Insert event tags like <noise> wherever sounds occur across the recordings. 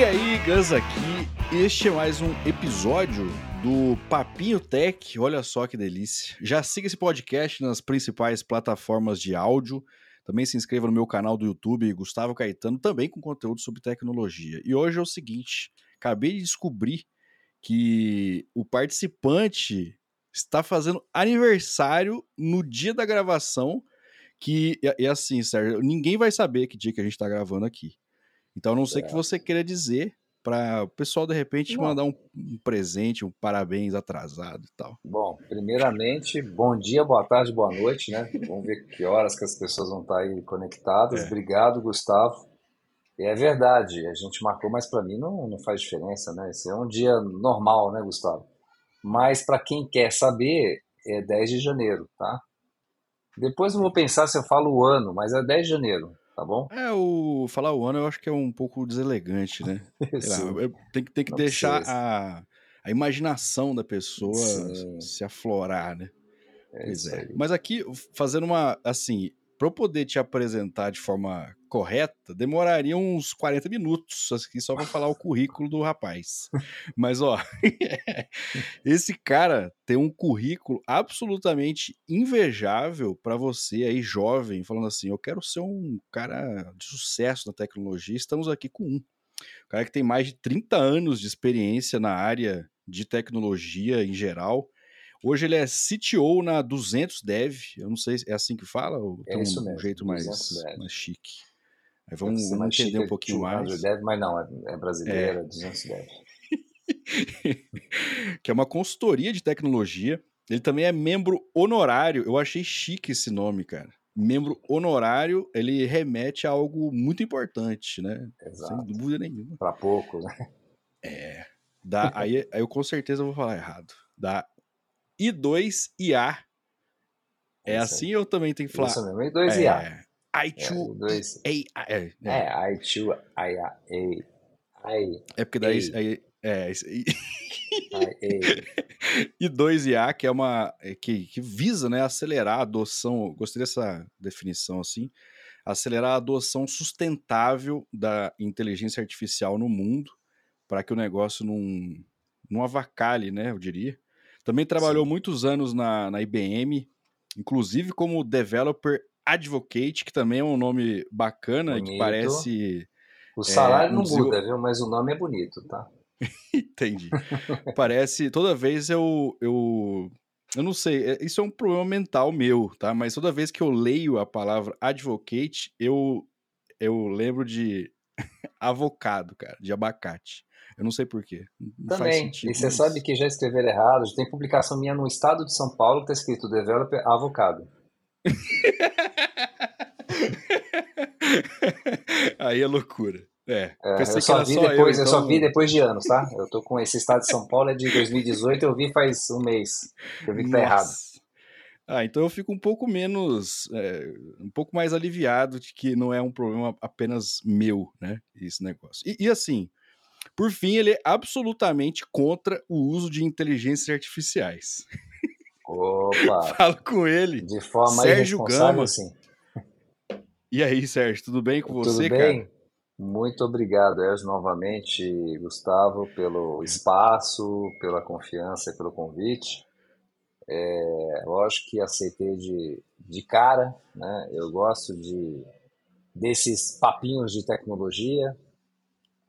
E aí, Gus aqui. Este é mais um episódio do Papinho Tech. Olha só que delícia. Já siga esse podcast nas principais plataformas de áudio. Também se inscreva no meu canal do YouTube, Gustavo Caetano, também com conteúdo sobre tecnologia. E hoje é o seguinte: acabei de descobrir que o participante está fazendo aniversário no dia da gravação. Que é assim, Sérgio, ninguém vai saber que dia que a gente está gravando aqui. Então, a não sei o que você queira dizer para o pessoal, de repente, Bom, mandar um, um, presente, um parabéns atrasado e tal. Bom, primeiramente, bom dia, boa tarde, boa noite, né? Vamos ver que horas que as pessoas vão estar aí conectadas. É. Obrigado, Gustavo. E é verdade, a gente marcou, mas para mim não, não faz diferença, né? Esse é um dia normal, né, Gustavo? Mas para quem quer saber, é 10 de janeiro, tá? Depois eu vou pensar se eu falo o ano, mas é 10 de janeiro tá bom? É, o falar o ano eu acho que é um pouco deselegante, né? <laughs> lá, tem, tem que Não deixar a, a imaginação da pessoa Sim. se aflorar, né? É pois é. Mas aqui, fazendo uma, assim, para eu poder te apresentar de forma correta, demoraria uns 40 minutos aqui só para falar o <laughs> currículo do rapaz. Mas, ó, <laughs> esse cara tem um currículo absolutamente invejável para você aí, jovem, falando assim: eu quero ser um cara de sucesso na tecnologia. Estamos aqui com um. Um cara que tem mais de 30 anos de experiência na área de tecnologia em geral Hoje ele é CTO na 200 Dev. Eu não sei se é assim que fala ou é tem um mesmo, jeito mais, mais chique. Aí vamos, vamos entender um pouquinho mais. Dev, mas não, é, é brasileira, é. 200 Dev. <laughs> que é uma consultoria de tecnologia. Ele também é membro honorário. Eu achei chique esse nome, cara. Membro honorário, ele remete a algo muito importante, né? Exato. Sem dúvida nenhuma. Para pouco, né? É. Da, aí, aí eu com certeza vou falar errado. Da I2IA. É assim ou também tem que falar? Isso mesmo, I2IA. É, I2 é, é, é, I2IA. É porque daí é, é isso aí. I2IA, <laughs> que é uma é, que, que visa, né, acelerar a adoção, gostei dessa definição assim, acelerar a adoção sustentável da inteligência artificial no mundo, para que o negócio não, não avacalhe, né, eu diria. Também trabalhou Sim. muitos anos na, na IBM, inclusive como Developer Advocate, que também é um nome bacana e que parece. O salário é, não muda, viu? Mas o nome é bonito, tá? <laughs> Entendi. parece. Toda vez eu, eu. Eu não sei, é, isso é um problema mental meu, tá? Mas toda vez que eu leio a palavra advocate, eu, eu lembro de <laughs> avocado, cara, de abacate. Eu não sei porquê. Também. e você mas... sabe que já escreveram errado. Já tem publicação minha no estado de São Paulo que está escrito Developer Avocado. <laughs> Aí é loucura. É, é eu só vi depois, eu, então... eu só vi depois de anos, tá? Eu tô com esse estado de São Paulo é de 2018, eu vi faz um mês. Eu vi que tá Nossa. errado. Ah, então eu fico um pouco menos, é, um pouco mais aliviado de que não é um problema apenas meu, né? Esse negócio. E, e assim, por fim, ele é absolutamente contra o uso de inteligências artificiais. Opa! <laughs> Falo com ele. De forma Sérgio Gama. Assim. E aí, Sérgio, tudo bem com você, tudo bem? cara? Muito obrigado, Erjo, novamente, Gustavo, pelo espaço, pela confiança e pelo convite. É, lógico que aceitei de, de cara, né? Eu gosto de desses papinhos de tecnologia,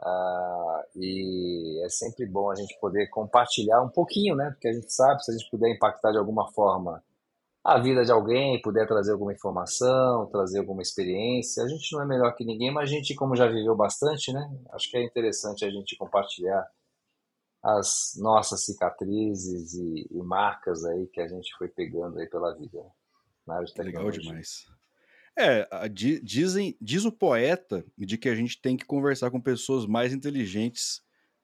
Uh, e é sempre bom a gente poder compartilhar um pouquinho, né? Porque a gente sabe, se a gente puder impactar de alguma forma a vida de alguém, puder trazer alguma informação, trazer alguma experiência. A gente não é melhor que ninguém, mas a gente, como já viveu bastante, né? Acho que é interessante a gente compartilhar as nossas cicatrizes e, e marcas aí que a gente foi pegando aí pela vida. Né? De Legal demais. É, dizem, diz o poeta de que a gente tem que conversar com pessoas mais inteligentes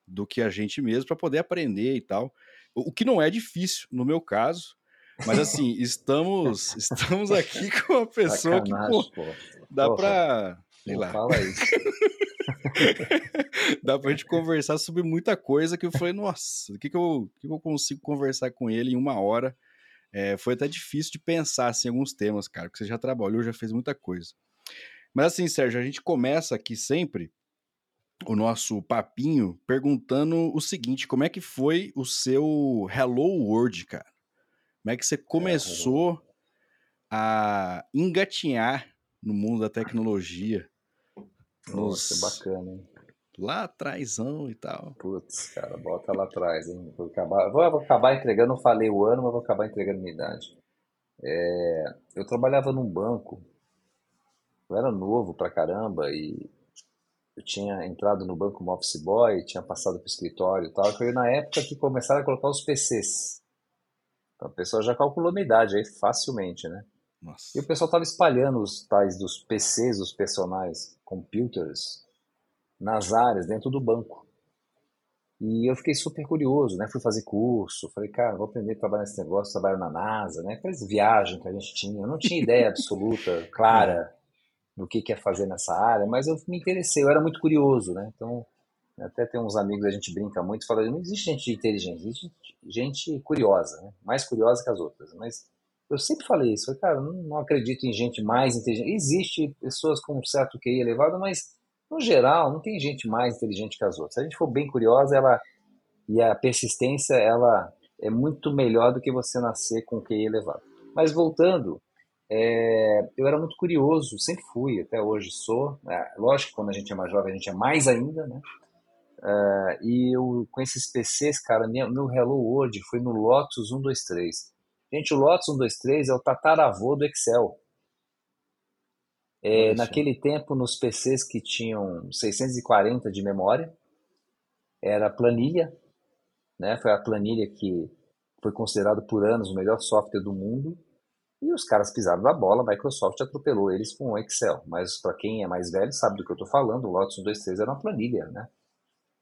do que a gente mesmo para poder aprender e tal. O que não é difícil no meu caso, mas assim, <laughs> estamos estamos aqui <laughs> com uma pessoa Sacanagem, que pô, dá para, sei lá. Fala isso. <laughs> dá pra gente conversar sobre muita coisa que eu falei, nossa, o que que eu, que eu consigo conversar com ele em uma hora? É, foi até difícil de pensar assim, em alguns temas, cara, porque você já trabalhou, já fez muita coisa. Mas assim, Sérgio, a gente começa aqui sempre o nosso papinho perguntando o seguinte: como é que foi o seu Hello World, cara? Como é que você é, começou a engatinhar no mundo da tecnologia? Nossa, nos... bacana, hein? Lá atrásão e tal. Putz, cara, bota lá atrás, hein? Vou acabar, vou, vou acabar entregando, não falei o ano, mas vou acabar entregando minha idade. É, eu trabalhava num banco, eu era novo pra caramba e eu tinha entrado no banco como office boy, tinha passado pro escritório e tal. Foi na época que começaram a colocar os PCs. Então a pessoa já calculou minha idade aí facilmente, né? Nossa. E o pessoal tava espalhando os tais dos PCs, os personagens, computers, nas áreas, dentro do banco. E eu fiquei super curioso, né? Fui fazer curso, falei, cara, vou aprender a trabalhar nesse negócio, trabalho na NASA, né? Aquelas viagens que a gente tinha. Eu não tinha ideia <laughs> absoluta, clara, do que quer fazer nessa área, mas eu me interessei, eu era muito curioso, né? Então, até tem uns amigos, a gente brinca muito, fala, não existe gente inteligente, existe gente curiosa, né? Mais curiosa que as outras. Mas eu sempre falei isso, falei, cara, não, não acredito em gente mais inteligente. Existe pessoas com um certo QI elevado, mas no geral, não tem gente mais inteligente que as outras. Se a gente for bem curiosa, ela e a persistência, ela é muito melhor do que você nascer com QI elevado. Mas voltando, é, eu era muito curioso, sempre fui, até hoje sou. É, lógico quando a gente é mais jovem, a gente é mais ainda, né? É, e eu, com esses PCs, cara, minha, meu Hello World foi no Lotus 123. Gente, o Lotus 123 é o tataravô do Excel. É, naquele tempo, nos PCs que tinham 640 de memória, era planilha, né? Foi a planilha que foi considerado por anos o melhor software do mundo. E os caras pisaram da bola, a Microsoft atropelou eles com o Excel. Mas para quem é mais velho sabe do que eu estou falando, o Lotus 123 era uma planilha, né?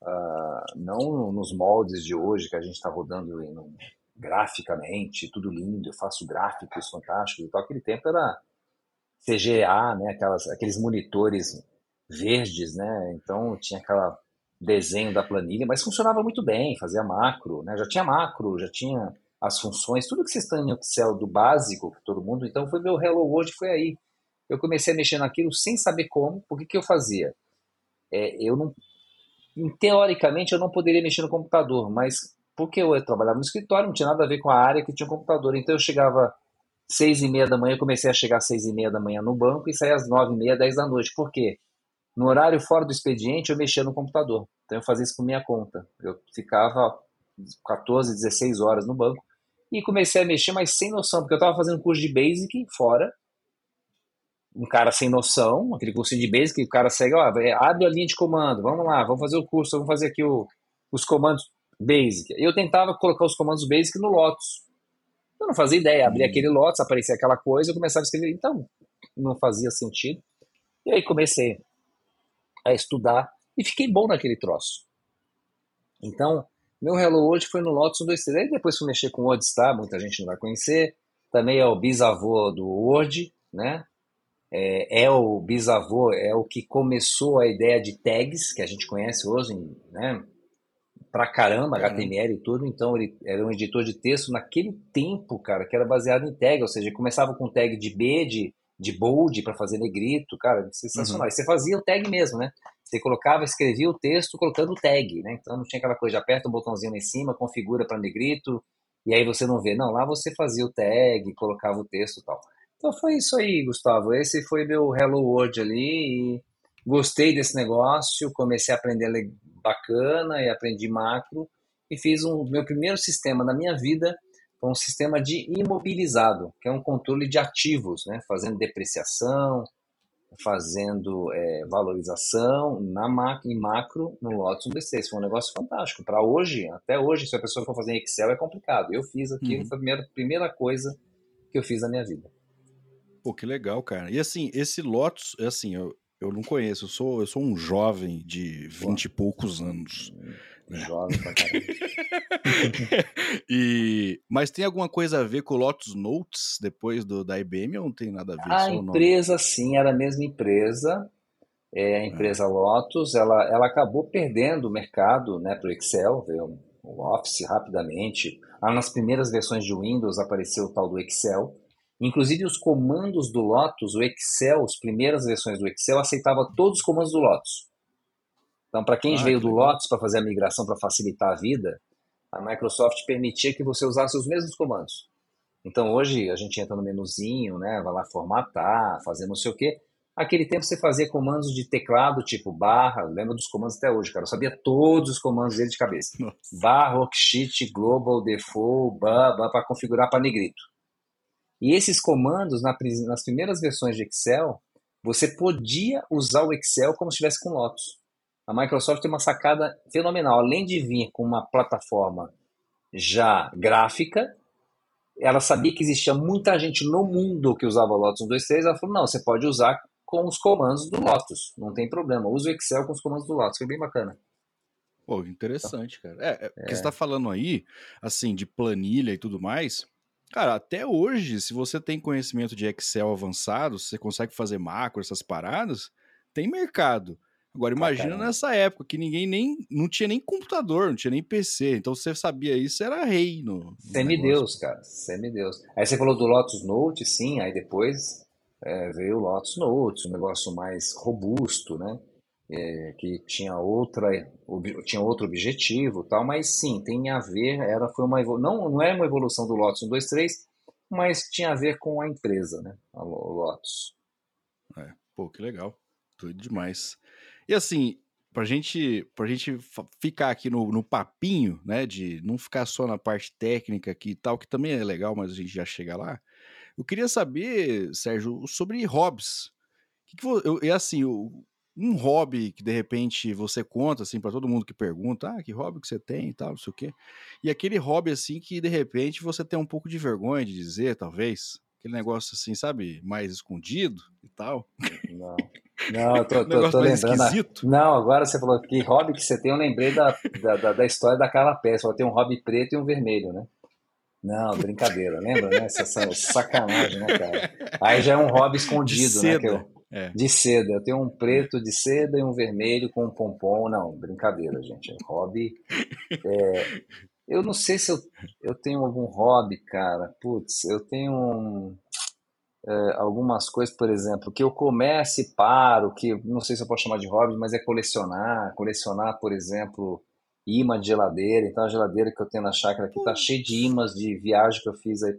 Uh, não nos moldes de hoje que a gente está rodando em, um, graficamente, tudo lindo, eu faço gráficos fantásticos e tal. Aquele tempo era CGA, né, aquelas, aqueles monitores verdes, né, então tinha aquela desenho da planilha, mas funcionava muito bem, fazia macro, né, já tinha macro, já tinha as funções, tudo que vocês estão em Excel do básico, todo mundo, então foi meu Hello World, foi aí. Eu comecei a mexer naquilo sem saber como, o que, eu fazia? É, eu não, teoricamente eu não poderia mexer no computador, mas porque eu trabalhava no escritório, não tinha nada a ver com a área que tinha um computador, então eu chegava seis e meia da manhã, eu comecei a chegar às seis e meia da manhã no banco e saía às nove e meia, dez da noite. Por quê? No horário fora do expediente, eu mexia no computador. Então, eu fazia isso por minha conta. Eu ficava 14, 16 horas no banco e comecei a mexer, mas sem noção, porque eu estava fazendo curso de Basic fora, um cara sem noção, aquele curso de Basic, o cara segue, ó, abre a linha de comando, vamos lá, vamos fazer o curso, vamos fazer aqui o, os comandos Basic. Eu tentava colocar os comandos Basic no Lotus, eu não fazia ideia, abria aquele lote, aparecia aquela coisa, eu começava a escrever, então não fazia sentido. E aí comecei a estudar e fiquei bom naquele troço. Então, meu Hello hoje foi no Lotus 1, 2, 3. Aí depois fui mexer com o WordStar, muita gente não vai conhecer. Também é o bisavô do Word, né? É, é, o bisavô, é o que começou a ideia de tags, que a gente conhece hoje, né? Pra caramba, HTML e tudo, então ele era um editor de texto naquele tempo, cara, que era baseado em tag, ou seja, começava com tag de B, de, de bold para fazer negrito, cara, sensacional. Uhum. E você fazia o tag mesmo, né? Você colocava, escrevia o texto colocando o tag, né? Então não tinha aquela coisa de aperta um botãozinho lá em cima, configura para negrito, e aí você não vê. Não, lá você fazia o tag, colocava o texto e tal. Então foi isso aí, Gustavo. Esse foi meu Hello World ali e gostei desse negócio, comecei a aprender bacana e aprendi macro e fiz um meu primeiro sistema na minha vida foi um sistema de imobilizado, que é um controle de ativos, né? fazendo depreciação, fazendo é, valorização na macro, em macro no Lotus 1 Foi um negócio fantástico. Para hoje, até hoje, se a pessoa for fazer em Excel, é complicado. Eu fiz aquilo, uhum. foi a primeira, primeira coisa que eu fiz na minha vida. Pô, que legal, cara. E assim, esse Lotus, assim, eu, eu não conheço, eu sou, eu sou um jovem de vinte e poucos anos. Né? Jovem pra <laughs> caramba. e, mas tem alguma coisa a ver com o Lotus Notes depois do, da IBM ou não tem nada a ver? A empresa, sim, era a mesma empresa. É, a ah. empresa Lotus, ela, ela acabou perdendo o mercado né, para o Excel, veio o Office rapidamente. Ah, nas primeiras versões de Windows apareceu o tal do Excel. Inclusive os comandos do Lotus, o Excel, as primeiras versões do Excel aceitava todos os comandos do Lotus. Então, para quem ah, veio do Lotus para fazer a migração para facilitar a vida, a Microsoft permitia que você usasse os mesmos comandos. Então, hoje a gente entra no menuzinho, né, vai lá formatar, fazer não sei o quê. Aquele tempo você fazia comandos de teclado, tipo barra, lembra dos comandos até hoje, cara. Eu sabia todos os comandos dele de cabeça. Nossa. Barra, worksheet, global, default, para configurar para negrito. E esses comandos, nas primeiras versões de Excel, você podia usar o Excel como se estivesse com Lotus. A Microsoft tem uma sacada fenomenal. Além de vir com uma plataforma já gráfica, ela sabia que existia muita gente no mundo que usava Lotus 1, 2, 3. Ela falou: não, você pode usar com os comandos do Lotus, não tem problema. Usa o Excel com os comandos do Lotus, foi bem bacana. Pô, interessante, cara. É, é, é. que você está falando aí, assim, de planilha e tudo mais. Cara, até hoje, se você tem conhecimento de Excel avançado, você consegue fazer macro, essas paradas, tem mercado. Agora imagina ah, nessa época que ninguém nem não tinha nem computador, não tinha nem PC, então você sabia isso era rei no. Semideus, cara, semideus. Aí você falou do Lotus Note, sim, aí depois é, veio o Lotus Note, um negócio mais robusto, né? É, que tinha outra tinha outro objetivo tal mas sim tem a ver era foi uma não não é uma evolução do Lotus 1, 2, 3 mas tinha a ver com a empresa né o Lotus é, pô que legal tudo demais e assim, pra gente, pra gente ficar aqui no, no papinho, né, de não ficar só na parte técnica aqui e tal, que também é legal, mas a gente já chega lá. Eu queria saber, Sérgio, sobre hobbies. Que que eu, é assim, um hobby que de repente você conta assim para todo mundo que pergunta, ah, que hobby que você tem e tal, não sei o quê. E aquele hobby assim que de repente você tem um pouco de vergonha de dizer, talvez, aquele negócio assim, sabe, mais escondido e tal. Não. Não, eu <laughs> tô, tô, tô lembrando. Esquisito. Não, agora você falou que hobby que você tem, eu lembrei da, da, da história da Carla Pérez. Ela tem um hobby preto e um vermelho, né? Não, brincadeira, lembra, né? Essa, essa sacanagem, né, cara? Aí já é um hobby <laughs> escondido, né? É. De seda. Eu tenho um preto de seda e um vermelho com um pompom. Não, brincadeira, gente. É hobby. <laughs> É, eu não sei se eu, eu tenho algum hobby, cara. Putz, eu tenho um é, algumas coisas, por exemplo, que eu comece e paro, que não sei se eu posso chamar de hobby, mas é colecionar. Colecionar, por exemplo, imã de geladeira. Então, a geladeira que eu tenho na chácara aqui tá cheia de imãs de viagem que eu fiz aí,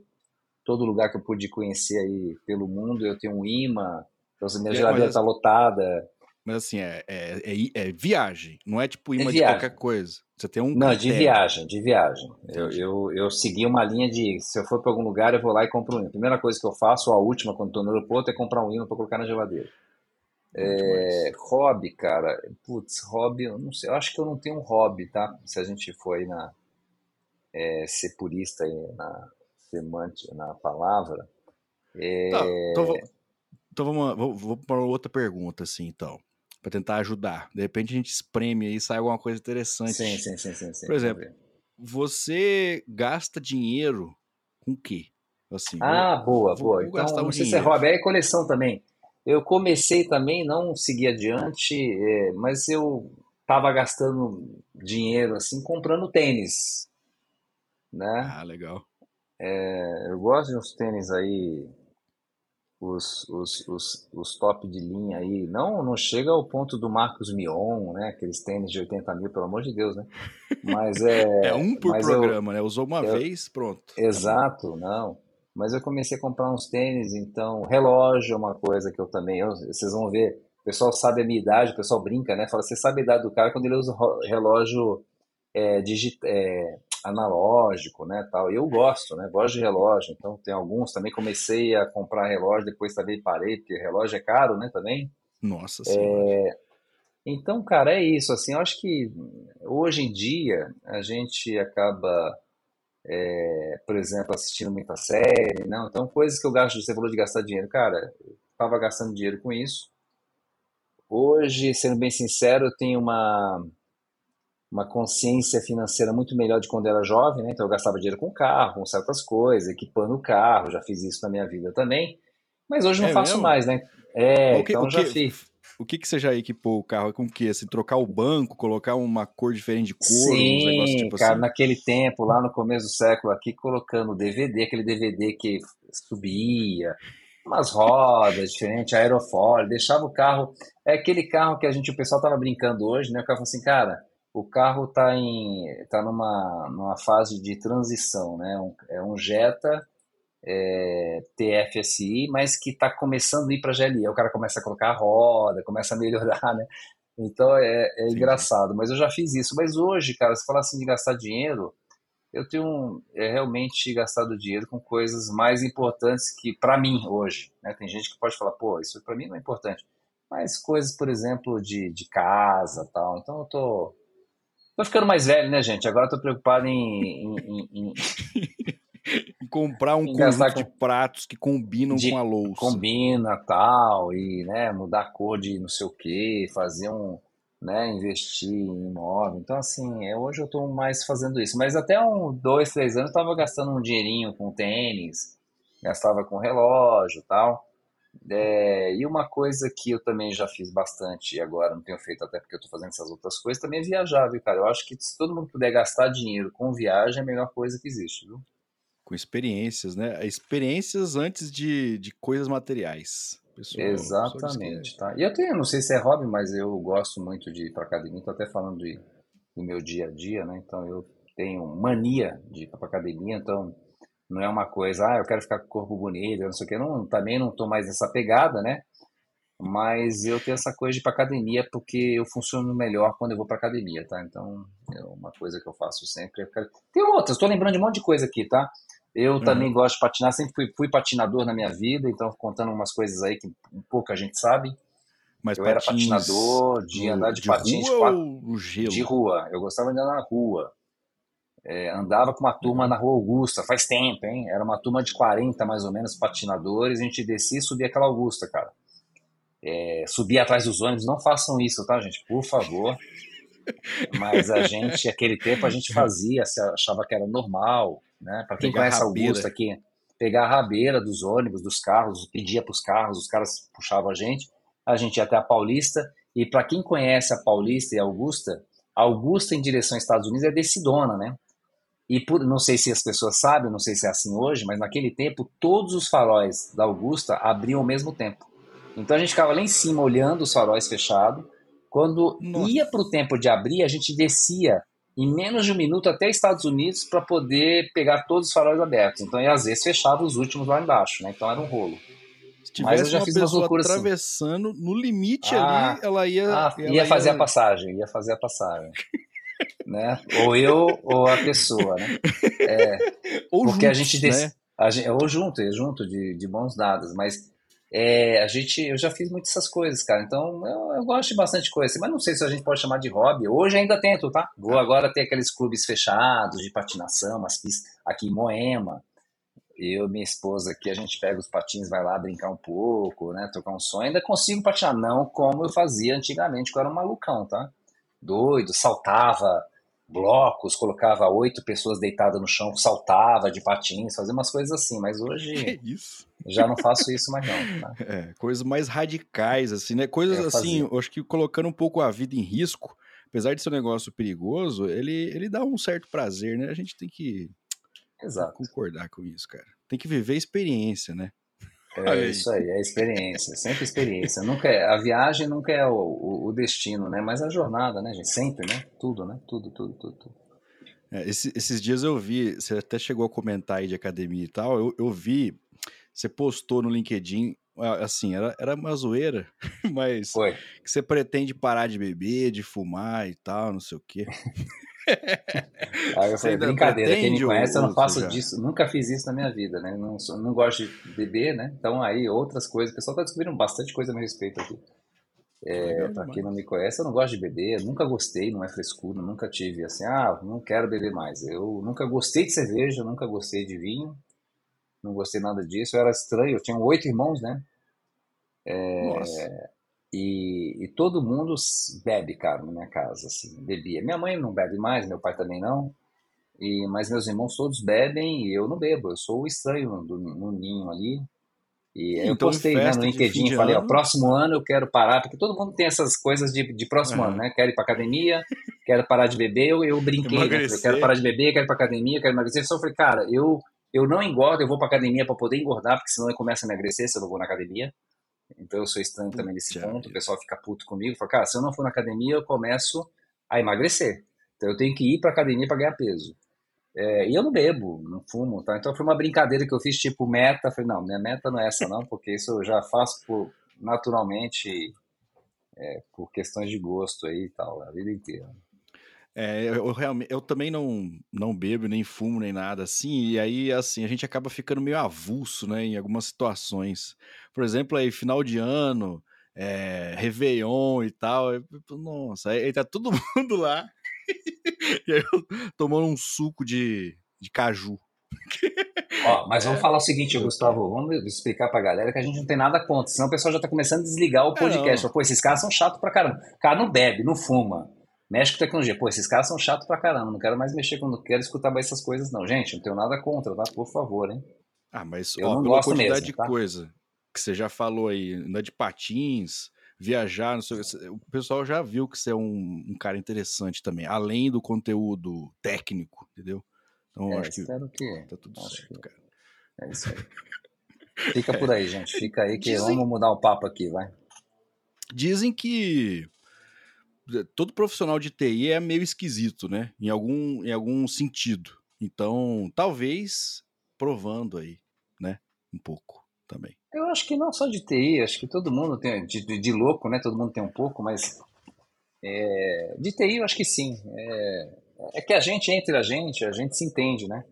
todo lugar que eu pude conhecer aí pelo mundo. Eu tenho um imã, então, a minha é, geladeira está lotada. Mas assim, é, é, é, é, viagem, não é tipo imã é de qualquer coisa. Você tem um. Não, de viagem, de viagem. Eu, eu, eu segui uma linha de. Se eu for para algum lugar, eu vou lá e compro um imã. A primeira coisa que eu faço, ou a última, quando estou no aeroporto, é comprar um imã para colocar na geladeira. É, hobby, cara. Putz, hobby, eu não sei. Eu acho que eu não tenho um hobby, tá? Se a gente for aí na. É, ser purista aí na semântica, na palavra. É... Tá, então, vou, então vamos, vou, vou para outra pergunta, assim, então para tentar ajudar. De repente a gente espreme aí e sai alguma coisa interessante. Sim, sim, sim, sim. sim Por exemplo, você gasta dinheiro com o quê? Assim, ah, vou, boa, vou, boa. Vou então, não sei se é hobby, é coleção também. Eu comecei também, não segui adiante, é, mas eu tava gastando dinheiro assim comprando tênis, né? Ah, legal. É, eu gosto de uns tênis aí os, os, os, os top de linha aí. Não, não chega ao ponto do Marcos Mion, né? Aqueles tênis de 80 mil, pelo amor de Deus, né? Mas é. <laughs> é um por programa, eu, né? Usou uma eu, vez, pronto. Exato, não. Mas eu comecei a comprar uns tênis, então, relógio é uma coisa que eu também. Eu, vocês vão ver, o pessoal sabe a minha idade, o pessoal brinca, né? Fala, você sabe a idade do cara quando ele usa relógio é, digit, é, analógico, né, tal. Eu gosto, né, gosto de relógio, então tem alguns, também comecei a comprar relógio, depois também parei, porque relógio é caro, né, também. Nossa é... Então, cara, é isso, assim, eu acho que hoje em dia a gente acaba, é, por exemplo, assistindo muita série, não, então coisas que eu gasto, você falou de gastar dinheiro, cara, eu tava gastando dinheiro com isso. Hoje, sendo bem sincero, eu tenho uma uma consciência financeira muito melhor de quando era jovem, né? Então eu gastava dinheiro com carro, com certas coisas, equipando o carro, já fiz isso na minha vida também. Mas hoje não é faço mesmo? mais, né? É, que, então já que, fiz. O que, que você já equipou o carro? Com o quê? Assim, trocar o banco, colocar uma cor diferente de cor? Sim, tipo cara, assim? naquele tempo, lá no começo do século aqui, colocando DVD, aquele DVD que subia, umas rodas diferentes, aerofólio, deixava o carro. É aquele carro que a gente, o pessoal tava brincando hoje, né? O cara falou assim, cara, o carro tá em tá numa, numa fase de transição, né? Um, é um Jetta é, TFSI, mas que está começando a ir para GLI. Aí o cara começa a colocar a roda, começa a melhorar, né? Então é, é engraçado, mas eu já fiz isso. Mas hoje, cara, se falar assim de gastar dinheiro, eu tenho é, realmente gastado dinheiro com coisas mais importantes que para mim hoje. Né? Tem gente que pode falar, pô, isso para mim não é importante. Mas coisas, por exemplo, de, de casa tal. Então eu tô, tô ficando mais velho, né, gente? Agora tô preocupado em, em, em, em... <laughs> comprar um conjunto com... de pratos que combinam de... com a louça. Combina tal, e né, mudar a cor de não sei o que, fazer um né, investir em imóvel. Então, assim, é, hoje eu estou mais fazendo isso. Mas até um, dois, três anos eu estava gastando um dinheirinho com tênis, gastava com relógio tal. É, e uma coisa que eu também já fiz bastante e agora não tenho feito até porque eu estou fazendo essas outras coisas, também é viajar, viu, cara? Eu acho que se todo mundo puder gastar dinheiro com viagem é a melhor coisa que existe, viu? Com experiências, né? Experiências antes de, de coisas materiais. Exatamente, tá? E eu tenho, não sei se é hobby, mas eu gosto muito de ir para academia, tô até falando de, do meu dia a dia, né? Então eu tenho mania de ir para academia, então não é uma coisa, ah, eu quero ficar com o corpo bonito, não sei o que, não, também não tô mais nessa pegada, né? Mas eu tenho essa coisa de ir para academia porque eu funciono melhor quando eu vou para academia, tá? Então é uma coisa que eu faço sempre. Tem outras, tô lembrando de um monte de coisa aqui, tá? Eu uhum. também gosto de patinar, sempre fui, fui, patinador na minha vida, então contando umas coisas aí que pouca gente sabe. Mas eu era patinador de andar de, de patins rua ou gelo? de rua. Eu gostava de andar na rua. É, andava com uma turma uhum. na Rua Augusta, faz tempo, hein? Era uma turma de 40 mais ou menos patinadores, a gente descia e subia aquela Augusta, cara. É, subia atrás dos ônibus, não façam isso, tá, gente? Por favor. Mas a gente, <laughs> aquele tempo, a gente fazia, achava que era normal. Né? Para quem conhece Augusta aqui, pegar a rabeira dos ônibus, dos carros, pedia para os carros, os caras puxavam a gente, a gente ia até a Paulista. E para quem conhece a Paulista e a Augusta, Augusta em direção aos Estados Unidos é decidona, né? E por, não sei se as pessoas sabem, não sei se é assim hoje, mas naquele tempo todos os faróis da Augusta abriam ao mesmo tempo. Então a gente ficava lá em cima olhando os faróis fechados. Quando Nossa. ia para o tempo de abrir, a gente descia em menos de um minuto até Estados Unidos para poder pegar todos os faróis abertos. Então, e às vezes fechava os últimos lá embaixo, né? Então era um rolo. Se tivesse Mas eu já uma fiz pessoa assim. atravessando, assim. no limite ah, ali, ela ia... Ah, ela ia fazer ia... a passagem, ia fazer a passagem. Né? Ou eu ou a pessoa, né? É, ou porque juntos, a gente, né? a gente ou junto, junto de, de mãos dadas, mas é, a gente, eu já fiz muitas essas coisas, cara. Então eu, eu, gosto de bastante coisa, assim, mas não sei se a gente pode chamar de hobby. Hoje ainda tento, tá? Vou agora ter aqueles clubes fechados de patinação, umas pistas aqui em Moema. Eu, minha esposa aqui, a gente pega os patins, vai lá brincar um pouco, né? Tocar um som. Ainda consigo patinar, não como eu fazia antigamente, que eu era um malucão, tá? Doido, saltava blocos, colocava oito pessoas deitadas no chão, saltava de patins, fazia umas coisas assim, mas hoje <laughs> já não faço isso mais não. Tá? <laughs> É, coisas mais radicais, assim, né? Coisas eu assim, eu acho que colocando um pouco a vida em risco, apesar de ser um negócio perigoso, ele, ele dá um certo prazer, né? A gente tem que, Exato. concordar com isso, cara. Tem que viver a experiência, né? É isso aí, é experiência, sempre experiência. Nunca é, a viagem nunca é o, o, o, destino, né? Mas a jornada, né, gente? Sempre, né? Tudo, né? Tudo, tudo, tudo. tudo. É, esse, esses dias eu vi, você até chegou a comentar aí de academia e tal, eu, eu vi, você postou no LinkedIn, assim, era, era uma zoeira, <laughs> mas Foi. que você pretende parar de beber, de fumar e tal, não sei o quê. Aí eu falei, brincadeira, quem me conhece, eu não faço já. disso, nunca fiz isso na minha vida, né? Não, não gosto de beber, né? Então aí outras coisas, o pessoal tá descobrindo bastante coisa a meu respeito aqui. É, pra quem não me conhece, eu não gosto de beber, nunca gostei, não é frescura, nunca tive assim, ah, não quero beber mais. Eu nunca gostei de cerveja, nunca gostei de vinho, não gostei nada disso, eu era estranho, eu tinha oito irmãos, né? É, Nossa. E, e, todo mundo bebe, cara, na minha casa, assim, bebia. Minha mãe não bebe mais, meu pai também não. E, mas meus irmãos todos bebem e eu não bebo. Eu sou o estranho no, no ninho ali. E então, eu postei né, no LinkedIn, falei, ó, próximo ano eu quero parar, porque todo mundo tem essas coisas de, de próximo uhum. ano, né? Quero ir pra academia, quero parar de beber, eu, eu brinquei, né? Eu quero parar de beber, quero ir pra academia, quero emagrecer. Só falei, cara, eu, Eu não engordo, eu vou para academia para poder engordar, porque senão eu começo a emagrecer se eu não vou na academia. Então eu sou estranho também nesse ponto. O pessoal fica puto comigo, fala, cara, se eu não for na academia, eu começo a emagrecer. Então eu tenho que ir para academia para ganhar peso. É, e eu não bebo, não fumo, tá? Então foi uma brincadeira que eu fiz, tipo, meta. Falei, não, minha meta não é essa, não, porque isso eu já faço por, naturalmente, é, por questões de gosto aí e tal, a vida inteira. É, eu, realmente, eu também não, não bebo, nem fumo, nem nada assim, e aí, assim, a gente acaba ficando meio avulso, né, em algumas situações. Por exemplo, aí, final de ano, é, Réveillon e tal, eu, nossa, aí, aí tá todo <laughs> mundo lá, e aí eu tomando um suco de, de caju. Ó, mas vamos falar o seguinte, <laughs> Gustavo, vamos explicar pra galera que a gente não tem nada contra, senão o pessoal já tá começando a desligar o podcast. É, Pô, esses caras são chatos pra caramba. O cara não bebe, não fuma, mexe com tecnologia. Pô, esses caras são chatos pra caramba, não quero mais mexer quando quero escutar mais essas coisas, não. Gente, não tenho nada contra, tá? Por favor, hein? Ah, mas eu ó, não pela gosto quantidade mesmo, de tá? coisa que você já falou aí, andar de patins, viajar, sei, o pessoal já viu que você é um, um, cara interessante também, além do conteúdo técnico, entendeu? Então, é, acho que, que tá tudo certo, que... cara. É isso aí. Fica por aí, gente. Fica aí que <laughs> Dizem... vamos mudar o papo aqui, vai. Dizem que todo profissional de TI é meio esquisito, né? Em algum, em algum sentido. Então, talvez provando aí, né? Um pouco também. Eu acho que não só de TI, acho que todo mundo tem, de, de, de louco, né? Todo mundo tem um pouco, mas é, de TI eu acho que sim. É, é, que a gente, entre a gente, a gente se entende, né?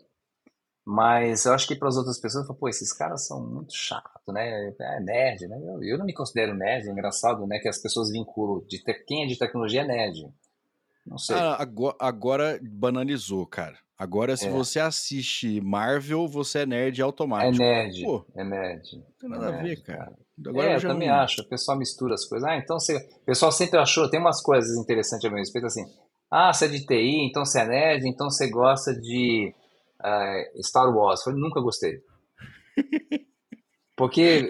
Mas eu acho que para as outras pessoas, pô, esses caras são muito chatos, né? É nerd, né? Eu, eu não me considero nerd, é engraçado, né? Que as pessoas vinculam de te, quem é de tecnologia é nerd. Não sei. Ah, agora, agora banalizou, cara. Agora, se é. você assiste Marvel, você é nerd automático. É nerd. Pô, é nerd. Não tem nada é a ver, cara. cara. Agora é, eu, eu também não... acho. O pessoal mistura as coisas. Ah, então você. O pessoal sempre achou. Tem umas coisas interessantes a meu respeito, assim. Ah, você é de TI, então você é nerd, então você gosta de uh, Star Wars. Eu nunca gostei. Porque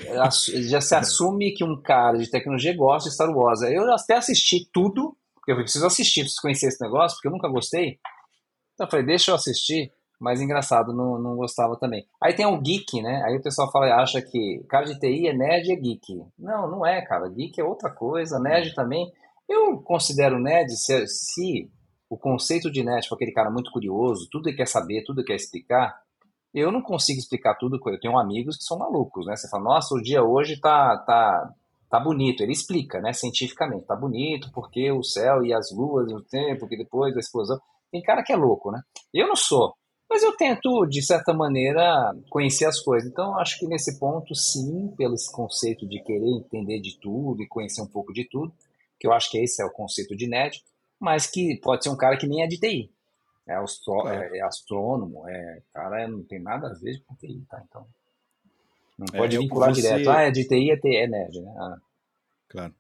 já se assume que um cara de tecnologia gosta de Star Wars. Eu até assisti tudo, porque eu preciso assistir, preciso conhecer esse negócio, porque eu nunca gostei. Então eu falei, deixa eu assistir, mas engraçado, não, não gostava também. Aí tem o geek, né? Aí o pessoal fala, acha que cara de TI é nerd e é geek. Não, não é, cara. Geek é outra coisa, nerd também. Eu considero nerd se, se o conceito de nerd for aquele cara muito curioso, tudo ele quer saber, tudo ele quer explicar. Eu não consigo explicar tudo, eu tenho amigos que são malucos, né? Você fala, nossa, o dia hoje tá, tá, tá bonito. Ele explica, né, cientificamente, tá bonito porque o céu e as luas o tempo, que depois da explosão. Tem cara que é louco, né? Eu não sou. Mas eu tento, de certa maneira, conhecer as coisas. Então, acho que nesse ponto, sim, pelo esse conceito de querer entender de tudo e conhecer um pouco de tudo, que eu acho que esse é o conceito de nerd, mas que pode ser um cara que nem é de TI. É, astrô é, é astrônomo, é, cara, não tem nada a ver com TI, tá? Então, não é, pode vincular você... direto. Ah, é de TI, é, TI, é nerd, né? Ah. Claro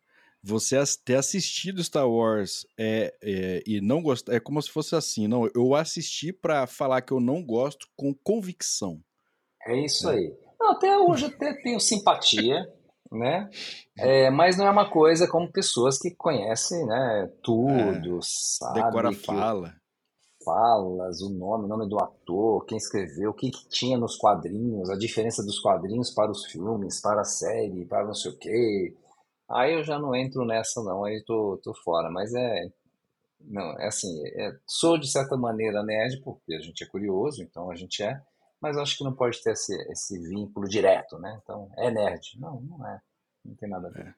você ter assistido Star Wars é, é, e não gostar, é como se fosse assim, não, eu assisti para falar que eu não gosto com convicção. É isso é. aí. Não, até hoje até tenho simpatia, né? É, mas não é uma coisa como pessoas que conhecem, né, tudo, é, sabe? Decora fala. Falas, o nome, o nome do ator, quem escreveu, o que, que tinha nos quadrinhos, a diferença dos quadrinhos para os filmes, para a série, para não sei o quê Aí eu já não entro nessa não, aí tô, tô fora, mas é, não, é assim, é, sou de certa maneira nerd, porque a gente é curioso, então a gente é, mas acho que não pode ter esse, esse vínculo direto, né? Então, é nerd. Não, não é. Não tem nada a ver. É.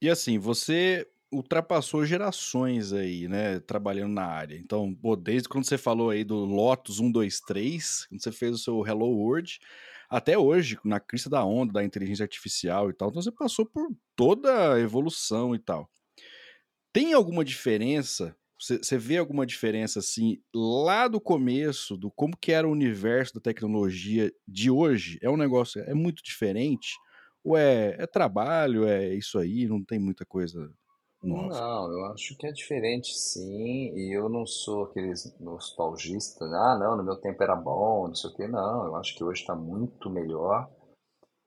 E assim, você ultrapassou gerações aí, né, trabalhando na área. Então, pô, desde quando você falou aí do Lotus 123, quando você fez o seu Hello World, até hoje, na crista da onda da inteligência artificial e tal, então você passou por toda a evolução e tal. Tem alguma diferença? Você vê alguma diferença assim lá do começo, do como que era o universo da tecnologia de hoje? É um negócio, é muito diferente? Ou é, é trabalho, é isso aí, não tem muita coisa nossa. Não, eu acho que é diferente sim, e eu não sou aqueles nostalgistas, ah, não, no meu tempo era bom, não sei o que, não, eu acho que hoje está muito melhor.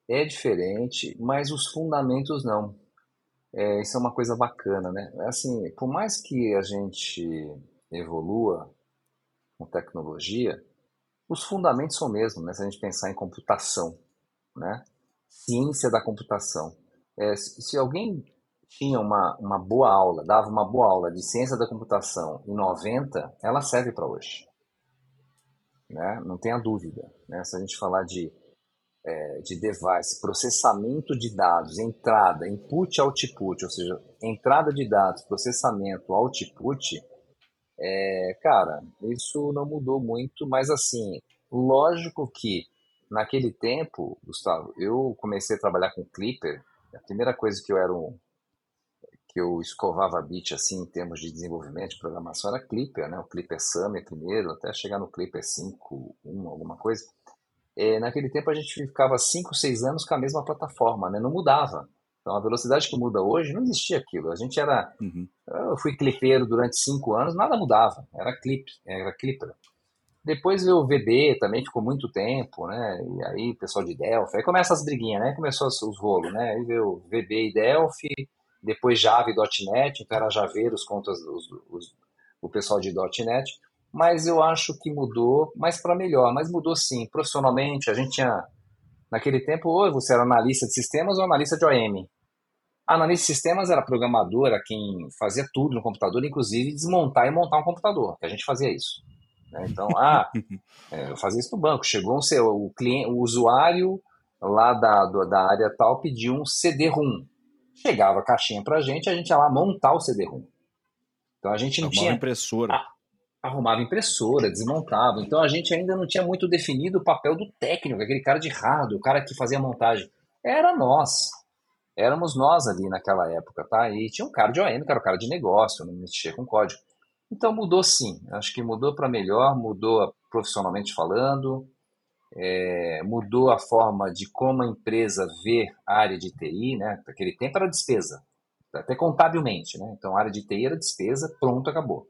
É diferente, mas os fundamentos não. É, isso é uma coisa bacana, né? Assim, por mais que a gente evolua com tecnologia, os fundamentos são mesmo, né? Se a gente pensar em computação, né? Ciência da computação. É, se alguém tinha uma, uma boa aula, dava uma boa aula de ciência da computação em 90, ela serve para hoje. Né? Não tenha dúvida. Né? Se a gente falar de, é, de device, processamento de dados, entrada, input, output, ou seja, entrada de dados, processamento, output, é, cara, isso não mudou muito, mas assim, lógico que naquele tempo, Gustavo, eu comecei a trabalhar com Clipper, a primeira coisa que eu era um, que eu escovava bit assim em termos de desenvolvimento de programação era Clipper, né? O Clipper Summer primeiro, até chegar no Clipper 5, 1, alguma coisa. É, naquele tempo a gente ficava 5, 6 anos com a mesma plataforma, né? Não mudava. Então a velocidade que muda hoje não existia aquilo. A gente era, uhum. eu fui clipeiro durante 5 anos, nada mudava. Era clip, era Clipper. Depois veio o VB, também ficou muito tempo, né? E aí o pessoal de Delphi, aí começa as briguinhas, né? Começou os rolos, né? Aí veio o VB e Delphi, depois Java e .NET, então era Javeiros contra os, os, o pessoal de .NET, mas eu acho que mudou, mas para melhor, mas mudou sim, profissionalmente, a gente tinha, naquele tempo, ou você era analista de sistemas ou analista de OM. A analista de sistemas era programadora, quem fazia tudo no computador, inclusive desmontar e montar um computador, que a gente fazia isso. Né? Então, ah, <laughs> é, eu fazia isso no banco, chegou um, o, cliente, o usuário lá da, da área tal pediu um CD-ROM, Chegava a caixinha pra gente, a gente ia lá montar o CD-ROM. Então a gente não arrumava tinha. impressora. A, arrumava impressora, desmontava. Então a gente ainda não tinha muito definido o papel do técnico, aquele cara de hardware, o cara que fazia a montagem. Era nós. Éramos nós ali naquela época, tá? E tinha um cara de OM, que era o cara de negócio, não mexia com código. Então mudou sim. Acho que mudou para melhor, mudou profissionalmente falando é, mudou a forma de como a empresa vê a área de TI, né? Naquele tempo era despesa, até contabilmente, né? Então a área de TI era despesa, pronto, acabou.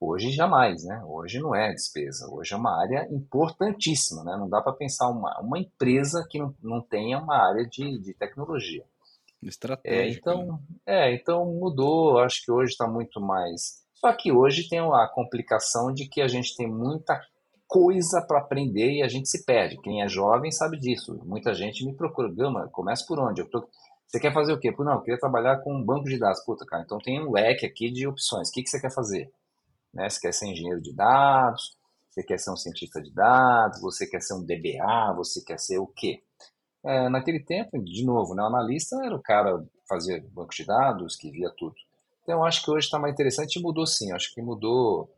Hoje jamais, né? Hoje não é despesa, hoje é uma área importantíssima, né? Não dá para pensar uma, uma empresa que não, não tenha uma área de, de tecnologia. Estratégia. É, então, é, então mudou, acho que hoje está muito mais. Só que hoje tem a complicação de que a gente tem muita coisa para aprender e a gente se perde. Quem é jovem sabe disso. Muita gente me procura, Gama, começa por onde? Eu tô... Você quer fazer o quê? Não, eu queria trabalhar com um banco de dados. Puta, cara, então tem um leque aqui de opções. O que, que você quer fazer? Né? Você quer ser engenheiro de dados? Você quer ser um cientista de dados? Você quer ser um DBA? Você quer ser o quê? É, naquele tempo, de novo, né, o analista era o cara fazer banco de dados, que via tudo. Então, eu acho que hoje está mais interessante e mudou sim. Eu acho que mudou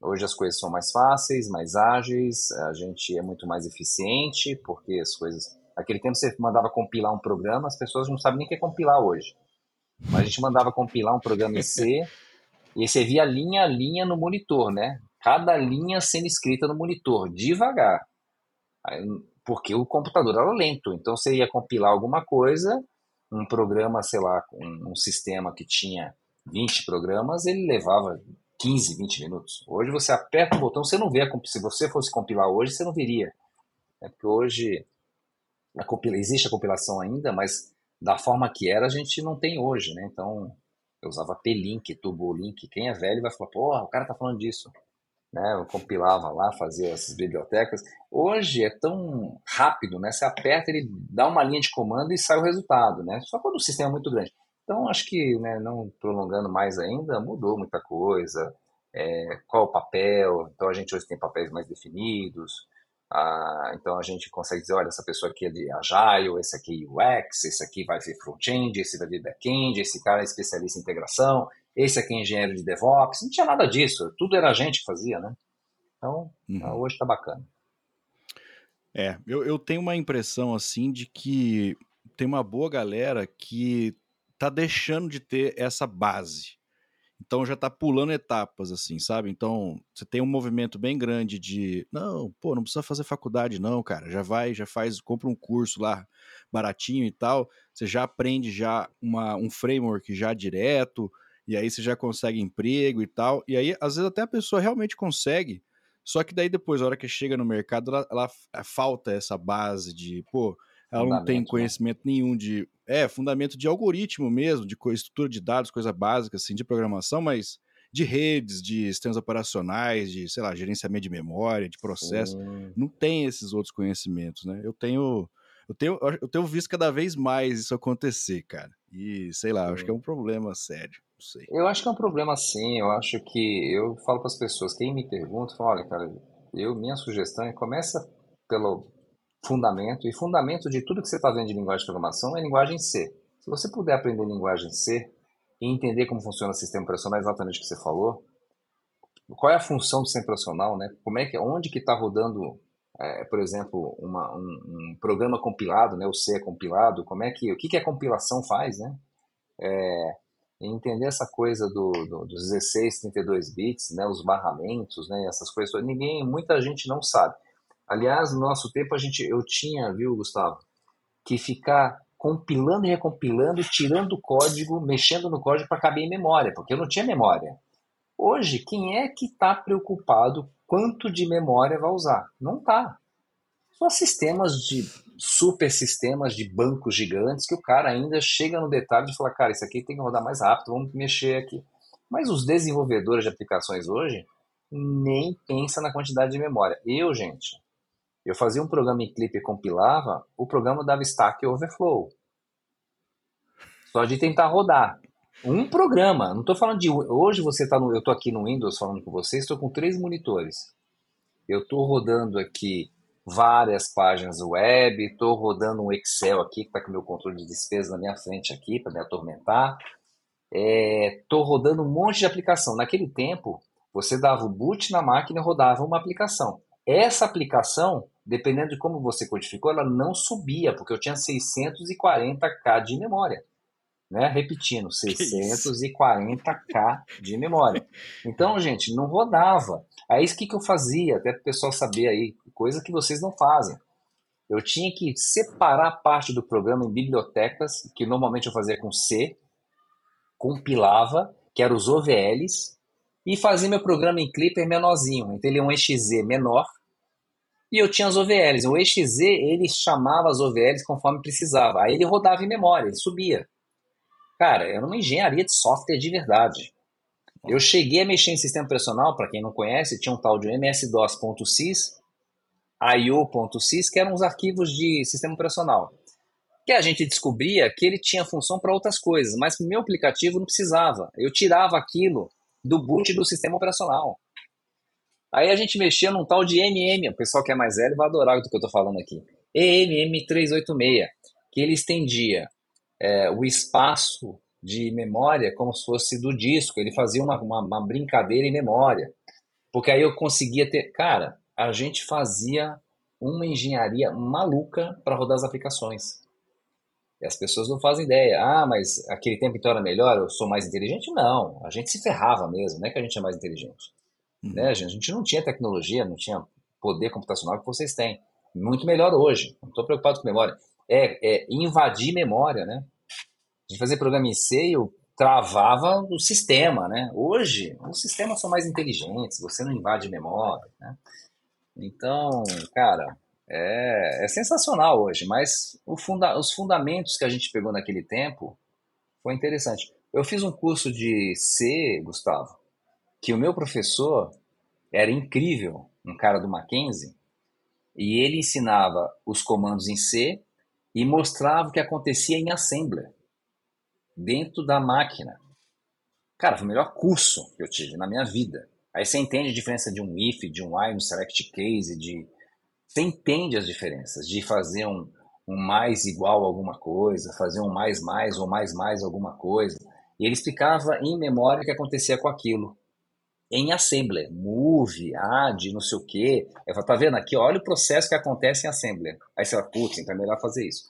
Hoje as coisas são mais fáceis, mais ágeis, a gente é muito mais eficiente, porque as coisas. Aquele tempo você mandava compilar um programa, as pessoas não sabem nem o que é compilar hoje. Mas a gente mandava compilar um programa em C <laughs> e você via linha a linha no monitor, né? Cada linha sendo escrita no monitor, devagar. Porque o computador era lento. Então você ia compilar alguma coisa, um programa, sei lá, um, um sistema que tinha 20 programas, ele levava 15, 20 minutos. Hoje você aperta o botão, você não vê, se você fosse compilar hoje, você não veria. É porque hoje a compila, existe a compilação ainda, mas da forma que era a gente não tem hoje, né? Então eu usava P-Link, Turbolink. Quem é velho vai falar, porra, o cara tá falando disso. Né? Eu compilava lá, fazia essas bibliotecas. Hoje é tão rápido, né? Você aperta, ele dá uma linha de comando e sai o resultado, né? Só quando o sistema é muito grande. Então, acho que, né, não prolongando mais ainda, mudou muita coisa. É, qual o papel? Então, a gente hoje tem papéis mais definidos. Ah, então, a gente consegue dizer: olha, essa pessoa aqui é de Agile, esse aqui é UX, esse aqui vai ser front-end, esse vai ser back-end, esse cara é especialista em integração, esse aqui é engenheiro de DevOps. Não tinha nada disso, tudo era a gente que fazia, né? Então, uhum. hoje está bacana. É, eu, eu tenho uma impressão assim de que tem uma boa galera que tá deixando de ter essa base. Então já tá pulando etapas, assim, sabe? Então você tem um movimento bem grande de não, pô, não precisa fazer faculdade, não, cara. Já vai, já faz, compra um curso lá baratinho e tal. Você já aprende já uma, um framework já direto, e aí você já consegue emprego e tal. E aí, às vezes, até a pessoa realmente consegue. Só que daí depois, a hora que chega no mercado, ela, ela falta essa base de, pô, ela não tem né? conhecimento né? nenhum de. É, fundamento de algoritmo mesmo, de estrutura de dados, coisa básica, assim, de programação, mas de redes, de sistemas operacionais, de, sei lá, gerenciamento de memória, de processo. Sim. Não tem esses outros conhecimentos, né? Eu tenho, eu tenho, eu tenho visto cada vez mais isso acontecer, cara. E, sei lá, acho que é um problema sério. Não sei. Eu acho que é um problema sim. Eu acho que eu falo para as pessoas, quem me pergunta, fala, olha, cara, eu minha sugestão é começa pelo fundamento e fundamento de tudo que você está vendo de linguagem de programação é linguagem C. Se você puder aprender linguagem C e entender como funciona o sistema operacional, exatamente o que você falou, qual é a função do sistema operacional, né? Como é que, onde que está rodando, é, por exemplo, uma, um, um, programa compilado, né? O C é compilado, como é que, o que, que a compilação faz, né? É, entender essa coisa do, do, dos 16, 32 bits, né? Os barramentos, né? Essas coisas, ninguém, muita gente não sabe. Aliás, no nosso tempo a gente, eu tinha, viu, Gustavo, que ficar compilando e recompilando, tirando o código, mexendo no código para caber em memória, porque eu não tinha memória. Hoje, quem é que está preocupado quanto de memória vai usar? Não está. Só sistemas de super sistemas de bancos gigantes que o cara ainda chega no detalhe de falar, cara, isso aqui tem que rodar mais rápido, vamos mexer aqui. Mas os desenvolvedores de aplicações hoje nem pensa na quantidade de memória. Eu, gente, eu fazia um programa em clipe e compilava, o programa dava Stack Overflow. Só de tentar rodar. Um programa, não estou falando de. Hoje você está no. Eu estou aqui no Windows falando com vocês, estou com três monitores. Eu estou rodando aqui várias páginas web, estou rodando um Excel aqui, que está com o meu controle de despesa na minha frente aqui, para me atormentar. Estou é, rodando um monte de aplicação. Naquele tempo, você dava o boot na máquina e rodava uma aplicação. Essa aplicação dependendo de como você codificou, ela não subia, porque eu tinha 640k de memória. Né? Repetindo, 640k de memória. Então, gente, não rodava. Aí o que, que eu fazia, até para o pessoal saber aí, coisa que vocês não fazem. Eu tinha que separar parte do programa em bibliotecas, que normalmente eu fazia com C, compilava, que eram os OVLs, e fazia meu programa em Clipper menorzinho. Então ele é um exe menor, e eu tinha as OVLs. O EXZ, ele chamava as OVLs conforme precisava. Aí ele rodava em memória, ele subia. Cara, era uma engenharia de software de verdade. Eu cheguei a mexer em sistema operacional, para quem não conhece, tinha um tal de msdos.sys, io.sys, que eram os arquivos de sistema operacional. Que a gente descobria que ele tinha função para outras coisas, mas meu aplicativo não precisava. Eu tirava aquilo do boot do sistema operacional. Aí a gente mexia num tal de MM, o pessoal que é mais velho vai adorar o que eu estou falando aqui. EMM386, que ele estendia é, o espaço de memória como se fosse do disco, ele fazia uma, uma, uma brincadeira em memória. Porque aí eu conseguia ter. Cara, a gente fazia uma engenharia maluca para rodar as aplicações. E as pessoas não fazem ideia. Ah, mas aquele tempo então era melhor, eu sou mais inteligente? Não, a gente se ferrava mesmo, não é que a gente é mais inteligente. Uhum. Né? A gente não tinha tecnologia, não tinha poder computacional que vocês têm. Muito melhor hoje. Não estou preocupado com memória. É, é, invadir memória, né? De fazer programa em C, eu travava o sistema, né? Hoje, os sistemas são mais inteligentes, você não invade memória, né? Então, cara, é, é sensacional hoje, mas funda os fundamentos que a gente pegou naquele tempo foi interessante. Eu fiz um curso de C, Gustavo, que o meu professor era incrível, um cara do Mackenzie, e ele ensinava os comandos em C e mostrava o que acontecia em Assembler, dentro da máquina. Cara, foi o melhor curso que eu tive na minha vida. Aí você entende a diferença de um if, de um while, um select case, de... Você entende as diferenças de fazer um, um mais igual a alguma coisa, fazer um mais mais ou mais mais alguma coisa. E ele explicava em memória o que acontecia com aquilo em Assembler, move, add, não sei o quê. Eu falo, tá vendo aqui? Olha o processo que acontece em Assembler. Aí você fala, putz, então é melhor fazer isso.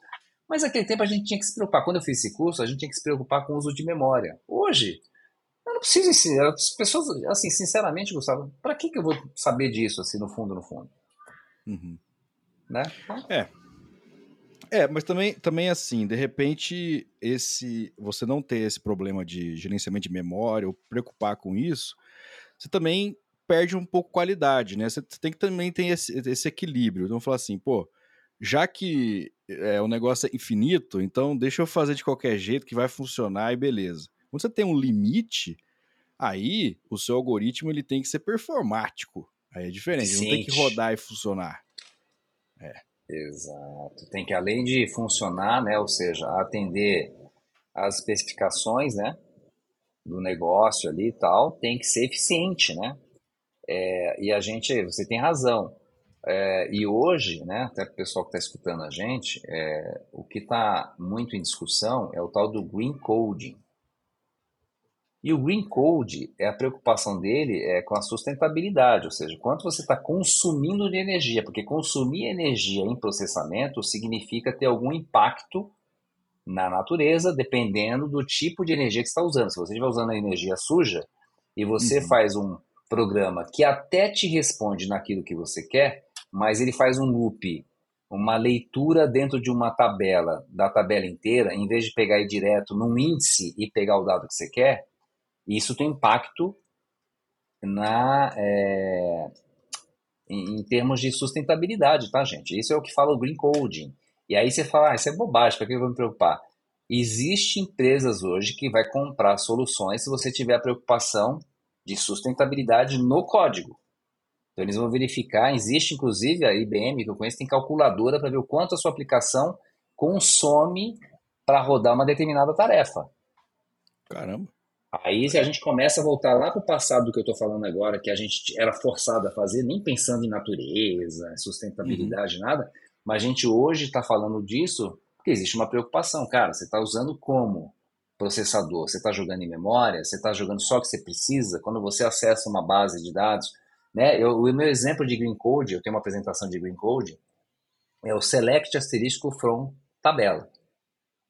Mas naquele tempo a gente tinha que se preocupar. Quando eu fiz esse curso, a gente tinha que se preocupar com o uso de memória. Hoje, eu não preciso ensinar. As pessoas, assim, sinceramente, Gustavo, para que, que eu vou saber disso, assim, no fundo, no fundo? Uhum. Né? É. É, mas também, também assim, de repente, esse você não ter esse problema de gerenciamento de memória ou preocupar com isso, você também perde um pouco qualidade, né? Você tem que também ter esse, esse equilíbrio. Então, falar assim, pô, já que é, o negócio é infinito, então deixa eu fazer de qualquer jeito que vai funcionar e beleza. Quando você tem um limite, Aí, o seu algoritmo ele tem que ser performático. Aí é diferente, não tem que rodar e funcionar. É. Exato. Tem que, além de funcionar, né, ou seja, atender as especificações, né, do negócio ali e tal, tem que ser eficiente, né? É, e a gente, você tem razão. É, e hoje, né, até o pessoal que está escutando a gente, é, o que está muito em discussão é o tal do Green Coding. E o Green Code, é a preocupação dele é com a sustentabilidade, ou seja, quanto você está consumindo de energia, porque consumir energia em processamento significa ter algum impacto na natureza, dependendo do tipo de energia que você está usando. Se você estiver usando a energia suja e você uhum. faz um programa que até te responde naquilo que você quer, mas ele faz um loop, uma leitura dentro de uma tabela, da tabela inteira, em vez de pegar ir direto num índice e pegar o dado que você quer, isso tem impacto na, é, em, em, termos de sustentabilidade, tá, gente? Isso é o que fala o Green Coding. E aí você fala, ah, isso é bobagem, para que eu vou me preocupar? Existem empresas hoje que vai comprar soluções se você tiver a preocupação de sustentabilidade no código. Então eles vão verificar, existe inclusive a IBM, que eu conheço, tem calculadora para ver o quanto a sua aplicação consome para rodar uma determinada tarefa. Caramba. Aí se a gente começa a voltar lá para o passado do que eu estou falando agora, que a gente era forçado a fazer, nem pensando em natureza, sustentabilidade, uhum. nada, mas a gente hoje está falando disso porque existe uma preocupação. Cara, você está usando como processador? Você está jogando em memória? Você está jogando só o que você precisa? Quando você acessa uma base de dados, né? Eu, o meu exemplo de Green Code, eu tenho uma apresentação de Green Code, é o select asterisco from tabela.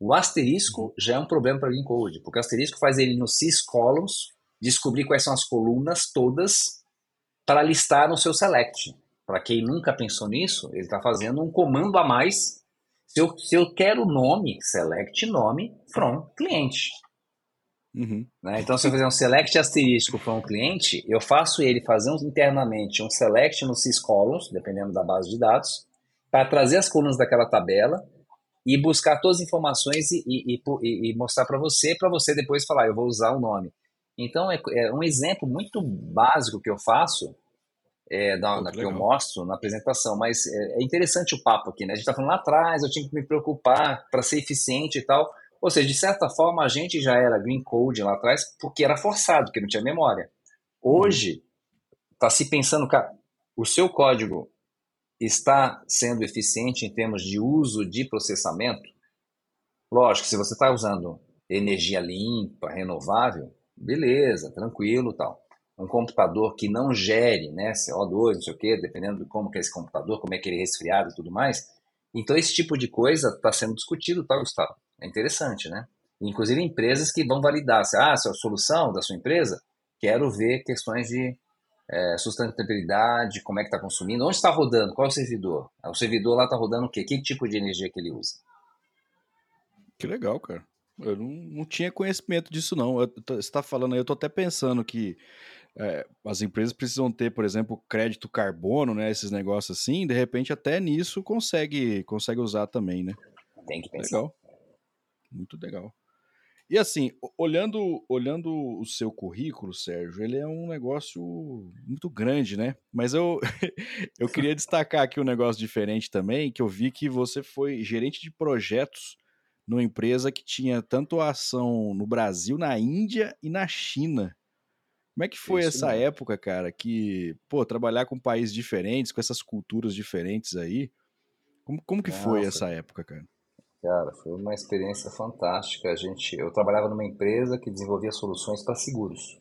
O asterisco uhum. já é um problema para Green Code, porque o asterisco faz ele no syscolumns descobrir quais são as colunas todas para listar no seu select. Para quem nunca pensou nisso, ele está fazendo um comando a mais. Se eu, se eu quero o nome, select nome from cliente. Uhum. Né? Então, se eu fizer um select asterisco para um cliente, eu faço ele fazer um, internamente um select no syscolumns, dependendo da base de dados, para trazer as colunas daquela tabela e buscar todas as informações e, e, e, e mostrar para você, para você depois falar, eu vou usar o nome. Então, é, é um exemplo muito básico que eu faço, é, da, da que eu mostro na apresentação, mas é, é, interessante o papo aqui, né? A gente está falando lá atrás, eu tinha que me preocupar para ser eficiente e tal. Ou seja, de certa forma, a gente já era green code lá atrás porque era forçado, porque não tinha memória. Hoje, está se pensando, cara, o seu código está sendo eficiente em termos de uso de processamento? Lógico, se você está usando energia limpa, renovável, beleza, tranquilo tal. Um computador que não gere né, CO2, não sei o quê, dependendo de como que é esse computador, como é que ele é resfriado e tudo mais. Então, esse tipo de coisa está sendo discutido, tá, Gustavo? É interessante, né? Inclusive empresas que vão validar, se ah, se é a solução da sua empresa, quero ver questões de é, sustentabilidade, como é que está consumindo, onde está rodando, qual é o servidor? O servidor lá está rodando o quê? Que tipo de energia que ele usa? Que legal, cara. Eu não, não tinha conhecimento disso, não. Eu, você está falando aí, eu estou até pensando que é, as empresas precisam ter, por exemplo, crédito carbono, né? Esses negócios assim, de repente até nisso consegue, consegue usar também, né? Tem que pensar. Legal. Muito legal. E assim, olhando, olhando o seu currículo, Sérgio, ele é um negócio muito grande, né? Mas eu, <laughs> eu queria destacar aqui um negócio diferente também, que eu vi que você foi gerente de projetos numa empresa que tinha tanto ação no Brasil, na Índia e na China. Como é que foi Isso essa mesmo. época, cara? Que, pô, trabalhar com países diferentes, com essas culturas diferentes aí. Como, como que Nossa. foi essa época, cara? Cara, foi uma experiência fantástica. A gente, eu trabalhava numa empresa que desenvolvia soluções para seguros.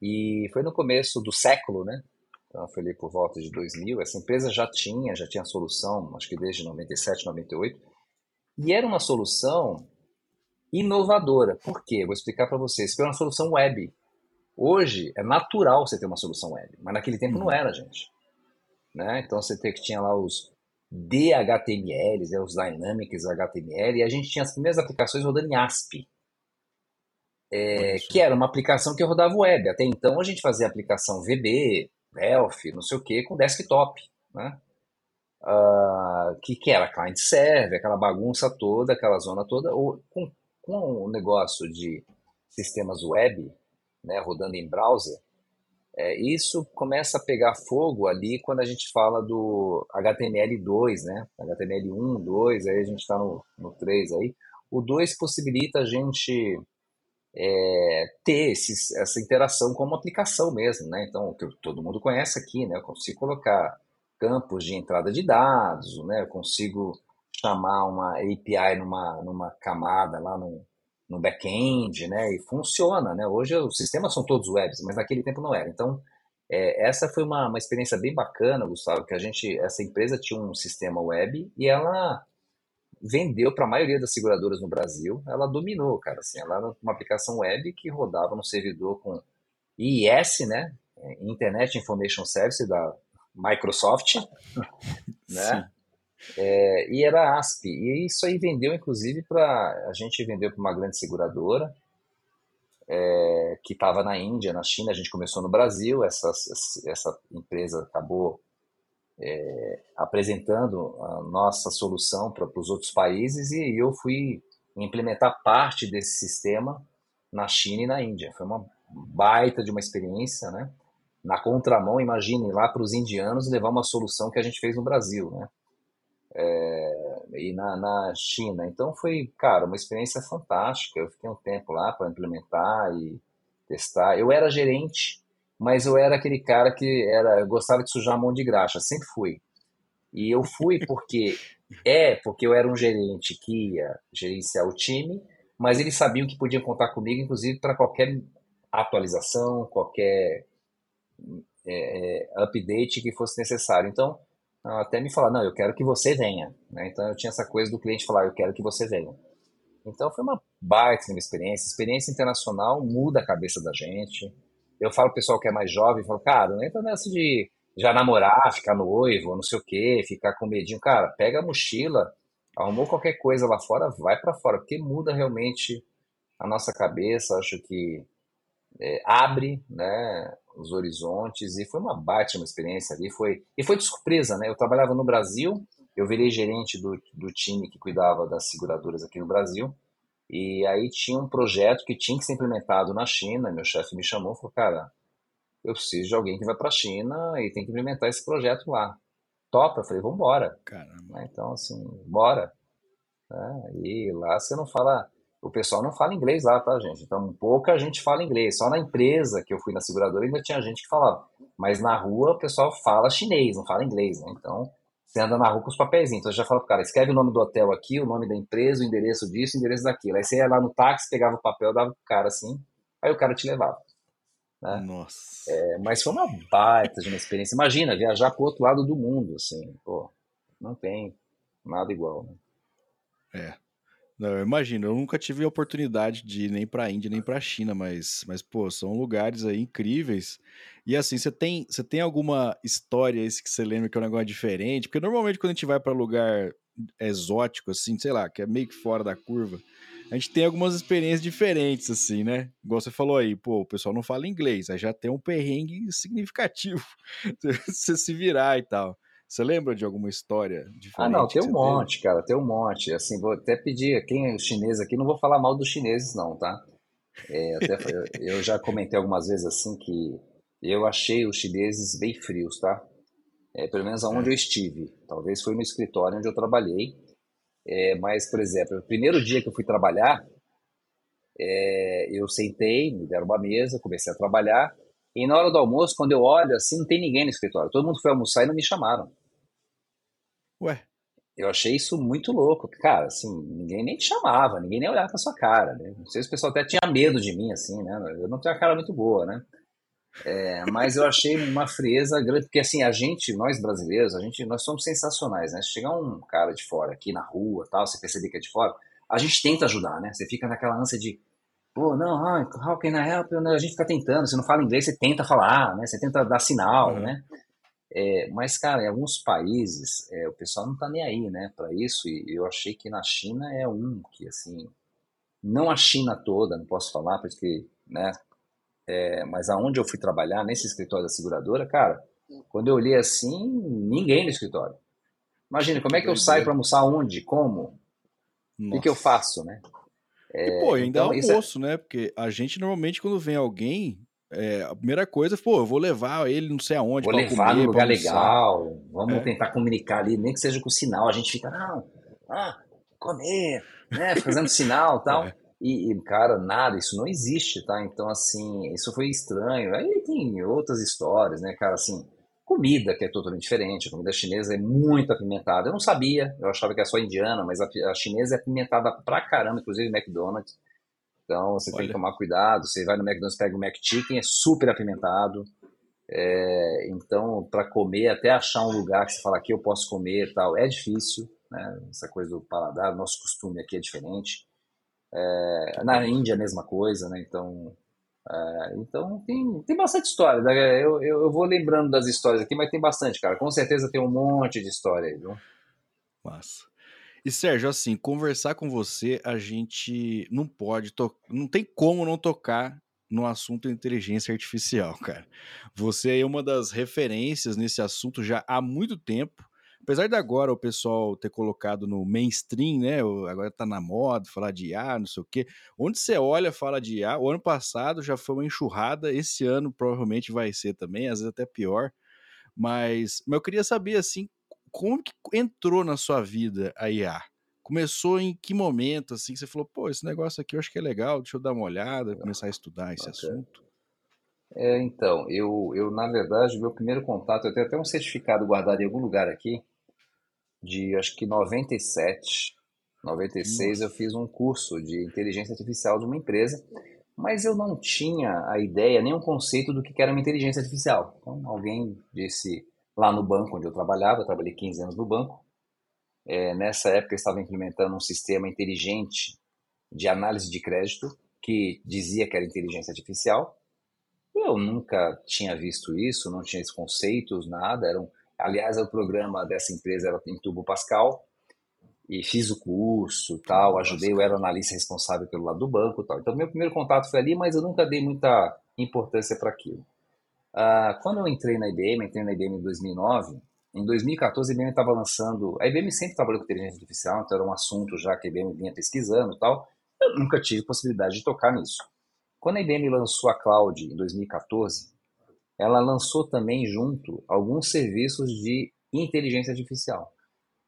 E foi no começo do século, né? Então foi ali por volta de 2000. Essa empresa já tinha, já tinha solução, acho que desde 97, 98. E era uma solução inovadora. Por quê? Vou explicar para vocês. Foi uma solução web. Hoje é natural você ter uma solução web, mas naquele tempo não uhum. era, gente. Né? Então você tinha lá os de HTML, né, os Dynamics HTML, e a gente tinha as primeiras aplicações rodando em ASP, é, que era uma aplicação que rodava web. Até então a gente fazia aplicação VB, Delph, não sei o que, com desktop, né? Uh, que, que era client server, aquela bagunça toda, aquela zona toda, ou com, com o negócio de sistemas web, né, rodando em browser, é, isso começa a pegar fogo ali quando a gente fala do HTML2, né? HTML1, 2, aí a gente está no, no 3 aí. O 2 possibilita a gente é, ter esses, essa interação como aplicação mesmo, né? Então, que todo mundo conhece aqui, né? Eu consigo colocar campos de entrada de dados, né? Eu consigo chamar uma API numa, numa camada lá no, no back-end, né? E funciona, né? Hoje os sistemas são todos webs, mas naquele tempo não era. Então, é, essa foi uma, uma experiência bem bacana, Gustavo, que a gente, essa empresa tinha um sistema web e ela vendeu para a maioria das seguradoras no Brasil. Ela dominou, cara. Assim, ela era uma aplicação web que rodava no servidor com IIS, né? Internet Information Service da Microsoft, <laughs> né? É, e era ASP. E isso aí vendeu, inclusive, para. A gente vendeu para uma grande seguradora é, que estava na Índia, na China. A gente começou no Brasil. Essa, essa empresa acabou é, apresentando a nossa solução para os outros países e eu fui implementar parte desse sistema na China e na Índia. Foi uma baita de uma experiência, né? Na contramão, imagine lá para os indianos levar uma solução que a gente fez no Brasil, né? É, e na, na China. Então foi, cara, uma experiência fantástica. Eu fiquei um tempo lá para implementar e testar. Eu era gerente, mas eu era aquele cara que era gostava de sujar a mão de graxa, sempre fui. E eu fui porque <laughs> é porque eu era um gerente que ia gerenciar o time, mas eles sabiam que podiam contar comigo, inclusive para qualquer atualização, qualquer é, é, update que fosse necessário. Então até me falar, não, eu quero que você venha. Né? Então eu tinha essa coisa do cliente falar, eu quero que você venha. Então foi uma baita uma experiência. Experiência internacional muda a cabeça da gente. Eu falo pro pessoal que é mais jovem, falo, cara, não entra nessa de já namorar, ficar noivo, não sei o quê, ficar com medinho. Cara, pega a mochila, arrumou qualquer coisa lá fora, vai para fora, porque muda realmente a nossa cabeça. Acho que é, abre, né? os horizontes e foi uma baita uma experiência ali. Foi, e foi de surpresa, né? Eu trabalhava no Brasil, eu virei gerente do, do time que cuidava das seguradoras aqui no Brasil. E aí tinha um projeto que tinha que ser implementado na China. Meu chefe me chamou e falou: Cara, eu preciso de alguém que vai para a China e tem que implementar esse projeto lá. Topa? Eu falei: Vambora. Caramba. Então, assim, bora. É, e lá você não fala o pessoal não fala inglês lá, tá, gente? Então, pouca gente fala inglês. Só na empresa que eu fui na seguradora ainda tinha gente que falava. Mas na rua o pessoal fala chinês, não fala inglês, né? Então, você anda na rua com os papéis. Então, você já fala pro cara, escreve o nome do hotel aqui, o nome da empresa, o endereço disso, o endereço daquilo. Aí você ia lá no táxi, pegava o papel, dava pro cara assim, aí o cara te levava. Né? Nossa. É, mas foi uma baita de uma experiência. Imagina, viajar pro outro lado do mundo, assim, pô, não tem nada igual, né? É. Não, eu imagino, eu nunca tive a oportunidade de ir nem para a Índia nem para a China, mas, mas pô, são lugares aí incríveis. E assim, você tem, você tem alguma história esse que você lembra que é um negócio diferente? Porque normalmente quando a gente vai para lugar exótico assim, sei lá, que é meio que fora da curva, a gente tem algumas experiências diferentes assim, né? Igual você falou aí, pô, o pessoal não fala inglês, aí já tem um perrengue significativo. <laughs> você se virar e tal. Você lembra de alguma história diferente? Ah, não, tem um monte, teve? cara, tem um monte. Assim, vou até pedir, quem é chinês aqui, não vou falar mal dos chineses, não, tá? É, até, eu já comentei algumas vezes assim que eu achei os chineses bem frios, tá? É, pelo menos aonde é. eu estive. Talvez foi no escritório onde eu trabalhei. É, mas, por exemplo, o primeiro dia que eu fui trabalhar, é, eu sentei, me deram uma mesa, comecei a trabalhar. E na hora do almoço, quando eu olho assim, não tem ninguém no escritório. Todo mundo foi almoçar e não me chamaram. Ué? Eu achei isso muito louco. Cara, assim, ninguém nem te chamava, ninguém nem olhava pra sua cara, né? Não sei se o pessoal até tinha medo de mim, assim, né? Eu não tenho a cara muito boa, né? É, mas eu achei uma frieza grande, porque assim, a gente, nós brasileiros, a gente, nós somos sensacionais, né? Se chegar um cara de fora aqui na rua, tal, você perceber que é de fora, a gente tenta ajudar, né? Você fica naquela ânsia de, pô, não, how can I help? A gente fica tentando, você não fala inglês, você tenta falar, né? Você tenta dar sinal, uhum. né? É, mas, cara, em alguns países é, o pessoal não tá nem aí, né, para isso. E eu achei que na China é um que, assim, não a China toda, não posso falar, porque, né, é, mas aonde eu fui trabalhar, nesse escritório da seguradora, cara, quando eu olhei assim, ninguém no escritório. Imagina, como é que eu saio para almoçar onde? Como? O que, eu faço, né? É, e, pô, ainda então, é almoço, é... né? Porque a gente normalmente, quando vem alguém, é, a primeira coisa, pô, eu vou levar ele não sei aonde. Vou levar comer, num lugar legal, vamos é. tentar comunicar ali, nem que seja com sinal. A gente fica, não, ah, comer, né? Fazendo sinal e tal. <laughs> É. E, e, cara, nada, isso não existe, tá? Então, assim, isso foi estranho. Aí tem outras histórias, né, cara, assim, comida que é totalmente diferente. A comida chinesa é muito apimentada. Eu não sabia, eu achava que era só indiana, mas a, a chinesa é apimentada pra caramba, inclusive McDonald's. Então, você Olha. tem que tomar cuidado. Você vai no McDonald's, pega o McChicken, é super apimentado. É, então, para comer, até achar um lugar que você fala aqui eu posso comer tal, é difícil, né? Essa coisa do paladar, nosso costume aqui é diferente. É, na Índia, a mesma coisa, né? Então, é, então tem, tem bastante história. Né? Eu, eu, eu, vou lembrando das histórias aqui, mas tem bastante, cara. Com certeza tem um monte de história aí, viu? Massa. E Sérgio, assim, conversar com você, a gente não pode, não tem como não tocar no assunto inteligência artificial, <laughs> cara. Você é uma das referências nesse assunto já há muito tempo apesar de agora o pessoal ter colocado no mainstream, né? Agora tá na moda falar de IA, não sei o quê. Onde você olha, fala de IA. O ano passado já foi uma enxurrada, esse ano provavelmente vai ser também, às vezes até pior. Mas, mas eu queria saber, assim, como que entrou na sua vida a IA? Começou em que momento, assim, que você falou, pô, esse negócio aqui eu acho que é legal, deixa eu dar uma olhada, começar a estudar esse okay. assunto? É, então, eu, eu, na verdade, meu primeiro contato, eu tenho até um certificado guardado em algum lugar aqui, de acho que 97, 96, Nossa. eu fiz um curso de inteligência artificial de uma empresa, mas eu não tinha a ideia, nem o conceito do que era uma inteligência artificial. Então, alguém disse lá no banco onde eu trabalhava, eu trabalhei 15 anos no banco, é, nessa época eu estava implementando um sistema inteligente de análise de crédito que dizia que era inteligência artificial. Eu nunca tinha visto isso, não tinha esses conceitos, nada. Era um, Aliás, o programa dessa empresa era em Turbo Pascal e fiz o curso, tal, ajudei, eu era analista responsável pelo lado do banco, tal. Então, meu primeiro contato foi ali, mas eu nunca dei muita importância para aquilo. Ah, quando eu entrei na IBM, entrei na IBM em 2009, em 2014 a IBM estava lançando, a IBM sempre trabalhou com inteligência artificial, então era um assunto já que a IBM vinha pesquisando, tal. Eu nunca tive possibilidade de tocar nisso. Quando a IBM lançou a Cloud em 2014, ela lançou também junto alguns serviços de inteligência artificial.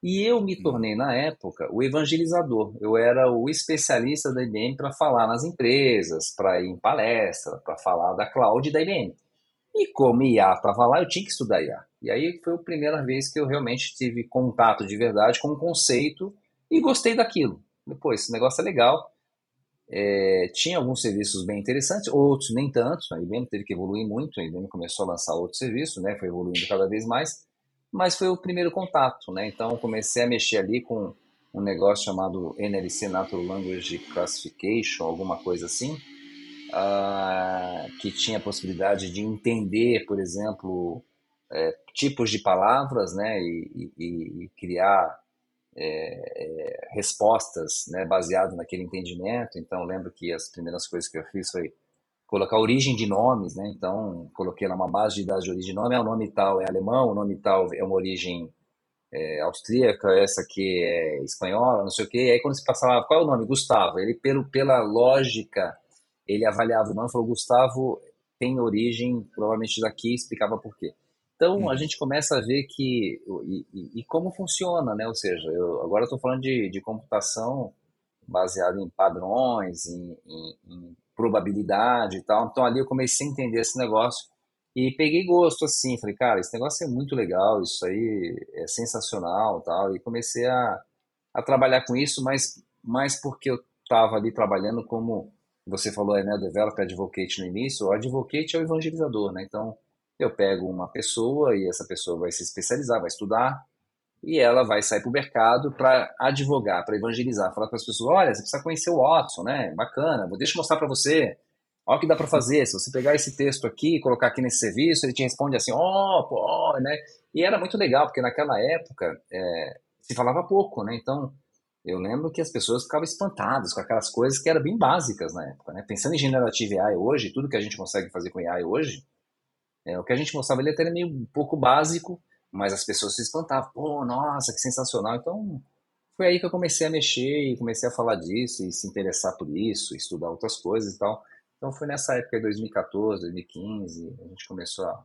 E eu me tornei, na época, o evangelizador. Eu era o especialista da IBM para falar nas empresas, para ir em palestra, para falar da cloud da IBM. E como IA estava lá, eu tinha que estudar IA. E aí foi a primeira vez que eu realmente tive contato de verdade com o conceito e gostei daquilo. Depois, esse negócio é legal, é, tinha alguns serviços bem interessantes, outros nem tanto. A IBM teve que evoluir muito, a IBM começou a lançar outros serviços, né, foi evoluindo cada vez mais, mas foi o primeiro contato. Né, então comecei a mexer ali com um negócio chamado NLC Natural Language Classification, alguma coisa assim, uh, que tinha a possibilidade de entender, por exemplo, é, tipos de palavras né, e, e, e criar é, é, respostas né, baseado naquele entendimento. Então, lembro que as primeiras coisas que eu fiz foi colocar origem de nomes, né? Então, coloquei lá uma base de dados de origem de nome. Ah, o nome tal é alemão, o nome tal é uma origem é, austríaca, essa aqui é espanhola, não sei o quê. E aí, quando você passava, qual é o nome? Gustavo. Ele, pelo, pela lógica, ele avaliava o nome e falou: Gustavo tem origem provavelmente daqui, explicava por quê. Então a uhum. gente começa a ver que e, e, e como funciona, né? Ou seja, eu agora estou falando de, de computação baseada em padrões, em, em, em, probabilidade e tal. Então ali eu comecei a entender esse negócio e peguei gosto assim, falei, cara, esse negócio é muito legal, isso aí é sensacional, tal. E comecei a, a trabalhar com isso, mas mais porque eu estava ali trabalhando como você falou, né, developer advocate no início. O advocate é o evangelizador, né? Então eu pego uma pessoa e essa pessoa vai se especializar, vai estudar, e ela vai sair para o mercado para advogar, para evangelizar, falar para as pessoas: olha, você precisa conhecer o Watson, né? Bacana, deixa eu mostrar para você. Olha o que dá para fazer. Se você pegar esse texto aqui e colocar aqui nesse serviço, ele te responde assim: ó, oh, pô, né? E era muito legal, porque naquela época é, se falava pouco, né? Então, eu lembro que as pessoas ficavam espantadas com aquelas coisas que eram bem básicas na época, né? Pensando em generative AI hoje, tudo que a gente consegue fazer com AI hoje, é, o que a gente mostrava ali até era meio um pouco básico, mas as pessoas se espantavam. Pô, nossa, que sensacional. Então, foi aí que eu comecei a mexer e comecei a falar disso e se interessar por isso, estudar outras coisas e tal. Então foi nessa época de 2014, 2015, a gente começou a,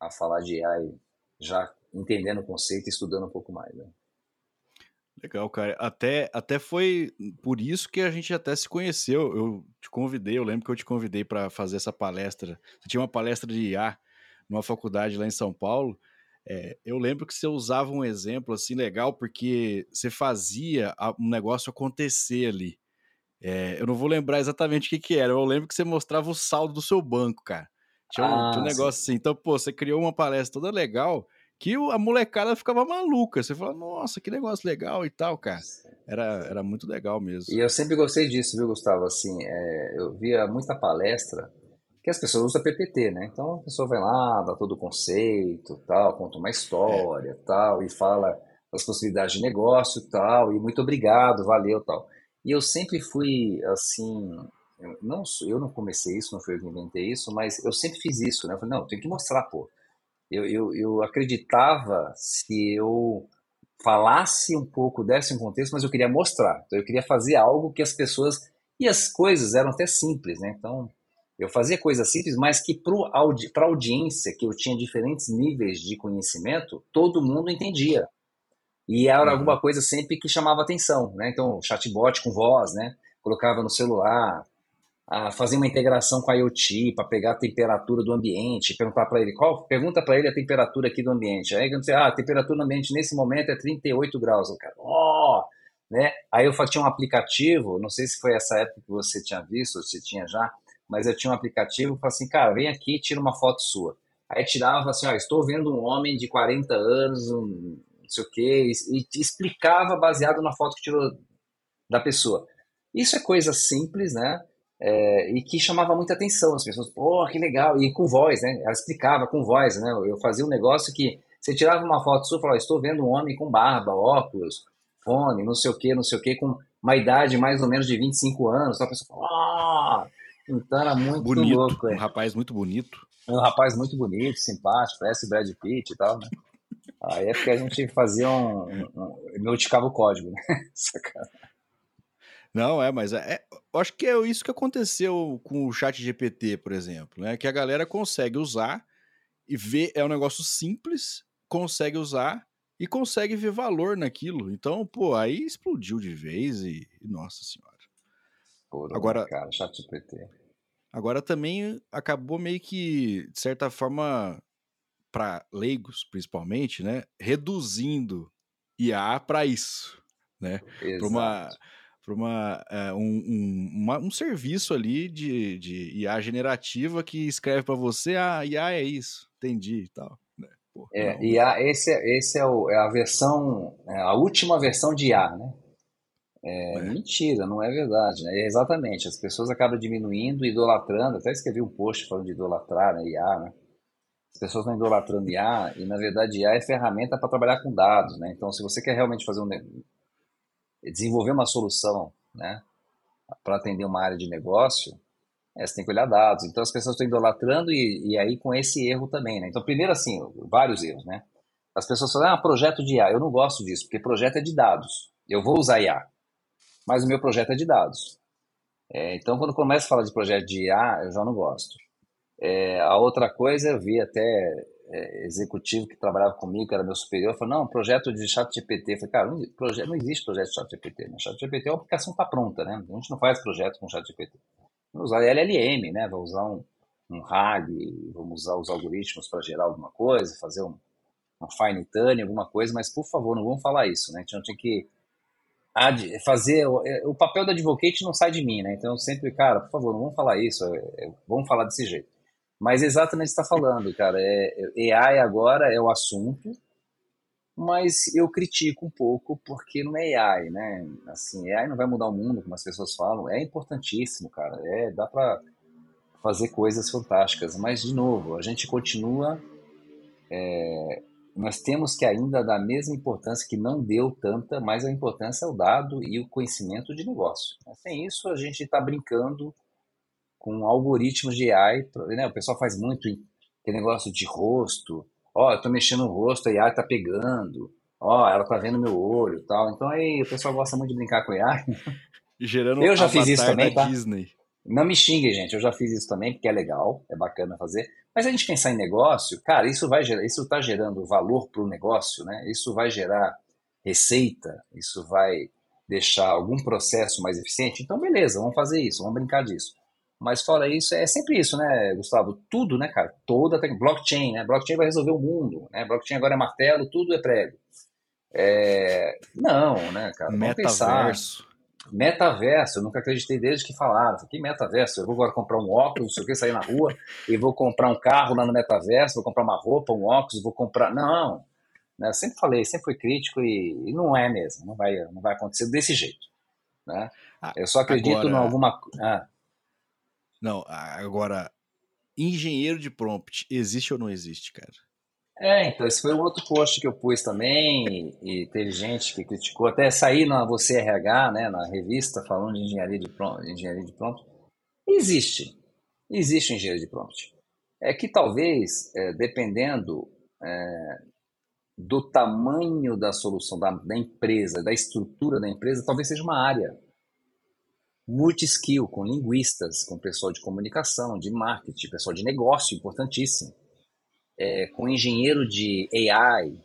a falar de AI já entendendo o conceito e estudando um pouco mais. Né? Legal, cara. Até, até foi por isso que a gente até se conheceu. Eu te convidei, eu lembro que eu te convidei para fazer essa palestra. Você tinha uma palestra de IA numa faculdade lá em São Paulo. É, eu lembro que você usava um exemplo assim legal, porque você fazia um negócio acontecer ali. É, eu não vou lembrar exatamente o que, que era. Eu lembro que você mostrava o saldo do seu banco, cara. Tinha um, ah, tinha um negócio sim. assim. Então, pô, você criou uma palestra toda legal que a molecada ficava maluca. Você fala, nossa, que negócio legal e tal, cara. Era, era muito legal mesmo. E eu sempre gostei disso, viu, Gustavo? Assim, é, eu via muita palestra que as pessoas usam PPT, né? Então a pessoa vai lá, dá todo o conceito, tal, conta uma história, é. tal, e fala das possibilidades de negócio, tal, e muito obrigado, valeu, tal. E eu sempre fui assim, não eu não comecei isso, não fui eu que inventei isso, mas eu sempre fiz isso, né? Eu falei, não, tem que mostrar, pô eu, eu, eu acreditava se eu falasse um pouco, desse um contexto, mas eu queria mostrar. Então eu queria fazer algo que as pessoas. E as coisas eram até simples, né? Então eu fazia coisas simples, mas que para audi a audiência, que eu tinha diferentes níveis de conhecimento, todo mundo entendia. E era uhum. alguma coisa sempre que chamava atenção, né? Então, chatbot com voz, né? Colocava no celular, a fazer uma integração com a IoT para pegar a temperatura do ambiente, perguntar para ele qual, pergunta para ele a temperatura aqui do ambiente. Aí dizer, ah, a temperatura do ambiente nesse momento é 38 graus, o cara. Oh! Né? Aí eu tinha um aplicativo, não sei se foi essa época que você tinha visto, ou se tinha já, mas eu tinha um aplicativo, falei assim, cara, vem aqui, tira uma foto sua. Aí tirava assim, ó, estou vendo um homem de 40 anos, um, não sei o quê, e, e explicava baseado na foto que tirou da pessoa. Isso é coisa simples, né? É, e que chamava muita atenção. As pessoas, pô, que legal. E com voz, né? Ela explicava com voz, né? Eu fazia um negócio que você tirava uma foto sua e falava, estou vendo um homem com barba, óculos, fone, não sei o que, não sei o que, com uma idade mais ou menos de 25 anos. Então a pessoa, oh! Então era muito bonito, louco. Um rapaz muito bonito. Um rapaz muito bonito, simpático, parece Brad Pitt e tal, né? Aí é porque a gente fazia um. um, um notificava o código, né? <laughs> Sacanagem. Não, é, mas é, é, eu acho que é isso que aconteceu com o chat GPT, por exemplo, né? Que a galera consegue usar e ver, é um negócio simples, consegue usar e consegue ver valor naquilo. Então, pô, aí explodiu de vez e, e nossa senhora. Porra, agora, cara, chat GPT. Agora também acabou meio que, de certa forma, para leigos principalmente, né? Reduzindo IA para isso, né? Para uma para uma, é, um, um, uma, um serviço ali de, de IA generativa que escreve para você, ah, IA é isso, entendi e tal. Né? Pô, é, não, IA, esse, é, esse é, o, é a versão, é a última versão de IA, né? É, é. Mentira, não é verdade. Né? exatamente, as pessoas acabam diminuindo, idolatrando. Até escrevi um post falando de idolatrar né, IA, né? As pessoas estão idolatrando IA e, na verdade, IA é ferramenta para trabalhar com dados. Né? Então, se você quer realmente fazer um, desenvolver uma solução, né, para atender uma área de negócio, é, você tem que olhar dados. Então as pessoas estão idolatrando e, e aí com esse erro também, né? Então primeiro assim, vários erros, né? As pessoas falam, ah, projeto de IA. Eu não gosto disso, porque projeto é de dados. Eu vou usar IA, mas o meu projeto é de dados. É, então quando começa a falar de projeto de IA, eu já não gosto. É, a outra coisa, eu vi até executivo que trabalhava comigo, que era meu superior, falou, não, projeto de chat GPT. Eu falei, cara, não, projeto, não existe projeto de chat GPT. Né? Chat GPT é uma aplicação que está pronta, né? A gente não faz projeto com chat GPT. Vamos usar LLM, né? Vou usar um, um RAG, vamos usar os algoritmos para gerar alguma coisa, fazer um, um fine tuning, alguma coisa, mas por favor, não vamos falar isso, né? A gente tem que fazer é, o papel do advocate não sai de mim, né? Então sempre, cara, por favor, não vamos falar isso, é, vamos falar desse jeito. Mas exatamente está falando, cara. É, AI agora é o assunto, mas eu critico um pouco porque não é AI, né? Assim, AI não vai mudar o mundo, como as pessoas falam. É importantíssimo, cara. É, dá para fazer coisas fantásticas. Mas, de novo, a gente continua. É, nós temos que ainda dar a mesma importância que não deu tanta, mas a importância é o dado e o conhecimento de negócio. Sem isso, a gente está brincando com algoritmos de AI, né? O pessoal faz muito aquele negócio de rosto. Ó, oh, eu tô mexendo no rosto, a AI tá pegando. ó, oh, ela tá vendo meu olho e tal. Então aí o pessoal gosta muito de brincar com AI. <laughs> Gerando eu já fiz isso também, tá? Disney. Não me xingue, gente. Eu já fiz isso também, porque é legal, é bacana fazer. Mas a gente pensar em negócio, cara, isso vai gerar, isso está gerando valor para o negócio, né? Isso vai gerar receita, isso vai deixar algum processo mais eficiente. Então, beleza, vamos fazer isso, vamos brincar disso. Mas fora isso, é sempre isso, né, Gustavo? Tudo, né, cara? Toda a blockchain, né? Blockchain vai resolver o mundo, né? Blockchain agora é martelo, tudo é prego. É... Não, né, cara? Vamos Metaverso. Pensar. Metaverso, eu nunca acreditei desde que falaram. Que metaverso? Eu vou agora comprar um óculos, não sei o que, sair na rua, e vou comprar um carro lá no metaverso, vou comprar uma roupa, um óculos, vou comprar. Não. Né? Eu sempre falei, sempre fui crítico e, e, não é mesmo, não vai, não vai acontecer desse jeito. Né? Ah, eu só acredito agora... em alguma. Ah. Não, agora, engenheiro de prompt, existe ou não existe, cara? É, então, esse foi um outro post que eu pus também, e, e teve gente que criticou, até sair na Você RH, né, na revista, falando de engenharia de prompt. Engenharia de prompt. Existe, existe engenharia de prompt. É que talvez, é, dependendo é, do tamanho da solução da, da empresa, da estrutura da empresa, talvez seja uma área multi-skill, com linguistas, com pessoal de comunicação, de marketing, pessoal de negócio, importantíssimo é, com engenheiro de AI.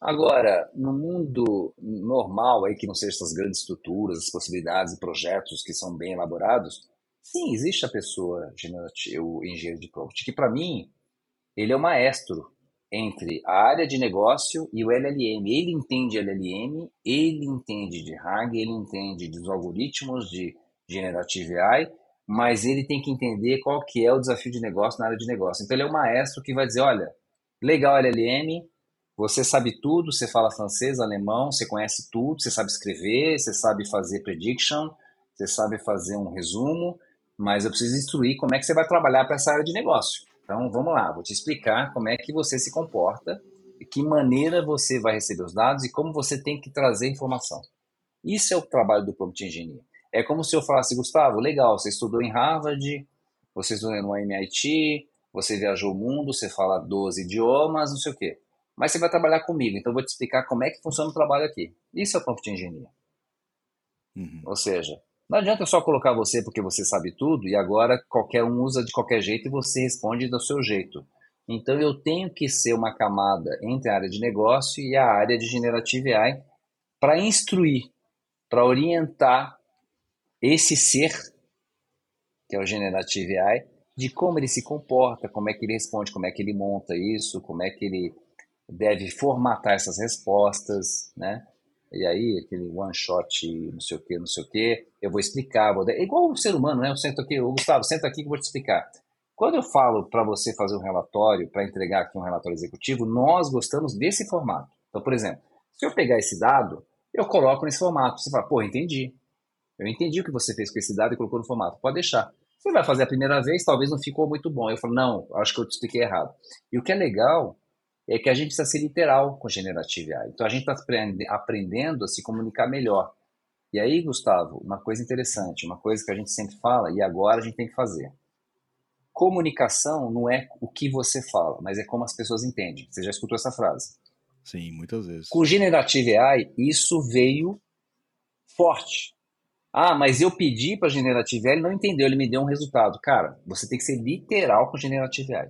Agora, no mundo normal, aí, que não seja essas grandes estruturas, as possibilidades e projetos que são bem elaborados, sim, existe a pessoa, o engenheiro de prompt, que para mim, ele é o maestro entre a área de negócio e o LLM. Ele entende LLM, ele entende de RAG, ele entende dos algoritmos de Generative AI mas ele tem que entender qual que é o desafio de negócio na área de negócio. Então ele é o maestro que vai dizer, olha, legal LLM, você sabe tudo, você fala francês, alemão, você conhece tudo, você sabe escrever, você sabe fazer prediction, você sabe fazer um resumo, mas eu preciso instruir como é que você vai trabalhar para essa área de negócio. Então vamos lá, vou te explicar como é que você se comporta, que maneira você vai receber os dados e como você tem que trazer informação. Isso é o trabalho do Prompt Engineer. É como se eu falasse, Gustavo, legal, você estudou em Harvard, você estudou no MIT, você viajou o mundo, você fala 12 idiomas, não sei o quê. Mas você vai trabalhar comigo, então eu vou te explicar como é que funciona o trabalho aqui. Isso é o prompt engineer. Uhum. Ou seja, não adianta só colocar você porque você sabe tudo e agora qualquer um usa de qualquer jeito e você responde do seu jeito. Então eu tenho que ser uma camada entre a área de negócio e a área de generative AI para instruir, para orientar esse ser, que é o Generative AI, de como ele se comporta, como é que ele responde, como é que ele monta isso, como é que ele deve formatar essas respostas, né? E aí, aquele one shot, não sei o que, não sei o que, eu vou explicar. Vou. É igual o ser humano, né? Eu sento aqui, ô, Gustavo, senta aqui que eu vou te explicar. Quando eu falo para você fazer um relatório, para entregar aqui um relatório executivo, nós gostamos desse formato. Então, por exemplo, se eu pegar esse dado, eu coloco nesse formato. Você fala, pô, entendi. Eu entendi o que você fez com esse dado e colocou no formato. Pode deixar. Você vai fazer a primeira vez, talvez não ficou muito bom. Eu falo, não, acho que eu te expliquei errado. E o que é legal é que a gente precisa ser literal com Generative AI. Então a gente está aprendendo a se comunicar melhor. E aí, Gustavo, uma coisa interessante, uma coisa que a gente sempre fala e agora a gente tem que fazer. Comunicação não é o que você fala, mas é como as pessoas entendem. Você já escutou essa frase? Sim, muitas vezes. Com Generative AI, isso veio forte. Ah, mas eu pedi para Generative AI, ele não entendeu, ele me deu um resultado. Cara, você tem que ser literal com Generative AI.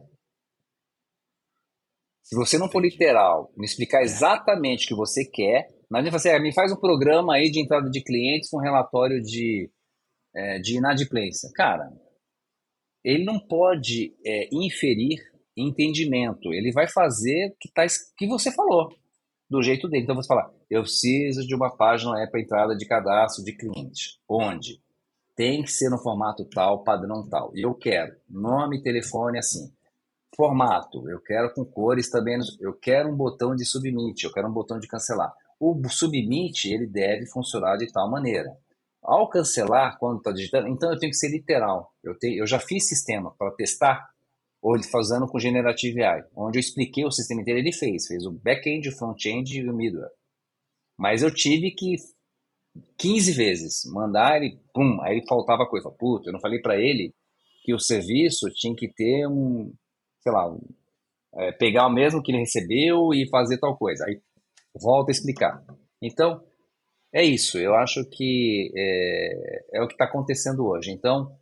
Se você não for literal, me explicar exatamente o que você quer, não adianta você, me faz um programa aí de entrada de clientes com relatório de, é, de inadimplência. Cara, ele não pode é, inferir entendimento, ele vai fazer o que, tá, que você falou do jeito dele. Então você fala, eu preciso de uma página para entrada de cadastro de cliente. Onde? Tem que ser no formato tal, padrão tal. E eu quero nome, telefone assim. Formato, eu quero com cores também. Eu quero um botão de submit, eu quero um botão de cancelar. O submit ele deve funcionar de tal maneira. Ao cancelar, quando está digitando, então eu tenho que ser literal. Eu, tenho, eu já fiz sistema para testar ou ele fazendo com Generative AI, onde eu expliquei o sistema inteiro, ele fez, fez o back-end, o front-end e o middleware. Mas eu tive que 15 vezes mandar ele, pum, aí faltava coisa. Puta, eu não falei para ele que o serviço tinha que ter um, sei lá, um, é, pegar o mesmo que ele recebeu e fazer tal coisa. Aí volta a explicar. Então, é isso. Eu acho que é, é o que está acontecendo hoje. Então,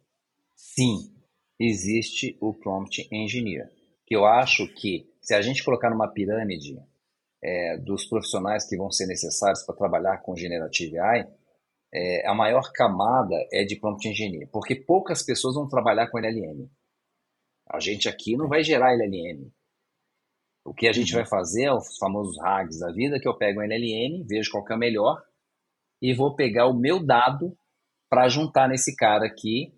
sim, existe o prompt engineer, que eu acho que se a gente colocar numa pirâmide é, dos profissionais que vão ser necessários para trabalhar com Generative AI, é, a maior camada é de prompt engineer, porque poucas pessoas vão trabalhar com LLM. A gente aqui não vai gerar LLM. O que a gente uhum. vai fazer é os famosos RAGs da vida, que eu pego um LLM, vejo qual que é o melhor, e vou pegar o meu dado para juntar nesse cara aqui,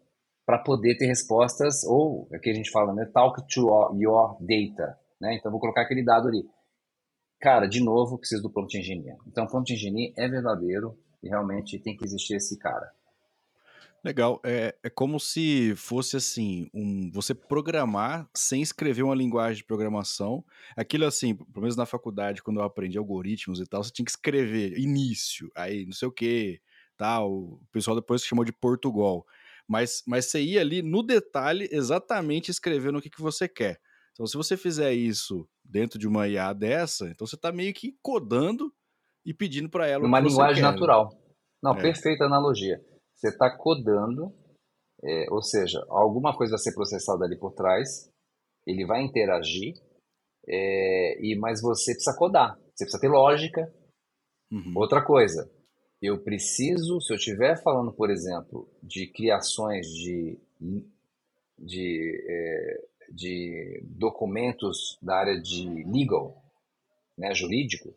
para poder ter respostas, ou aqui a gente fala, né, talk to your data, né? Então vou colocar aquele dado ali. Cara, de novo, preciso do prompt engineer. Então, prompt engineer é verdadeiro e realmente tem que existir esse cara. Legal. É, é como se fosse assim, um, você programar sem escrever uma linguagem de programação. Aquilo assim, pelo menos na faculdade, quando eu aprendi algoritmos e tal, você tinha que escrever início, aí não sei o que, tal. O pessoal depois chamou de Portugal. Mas, mas você ia ali no detalhe exatamente escrevendo o que, que você quer. Então, se você fizer isso dentro de uma IA dessa, então você está meio que codando e pedindo para ela uma linguagem natural. Não, é. perfeita analogia. Você está codando, é, ou seja, alguma coisa vai ser processada ali por trás, ele vai interagir, é, e mas você precisa codar, você precisa ter lógica. Uhum. Outra coisa, eu preciso, se eu estiver falando, por exemplo, de criações de, de é, de documentos da área de legal, né, jurídico,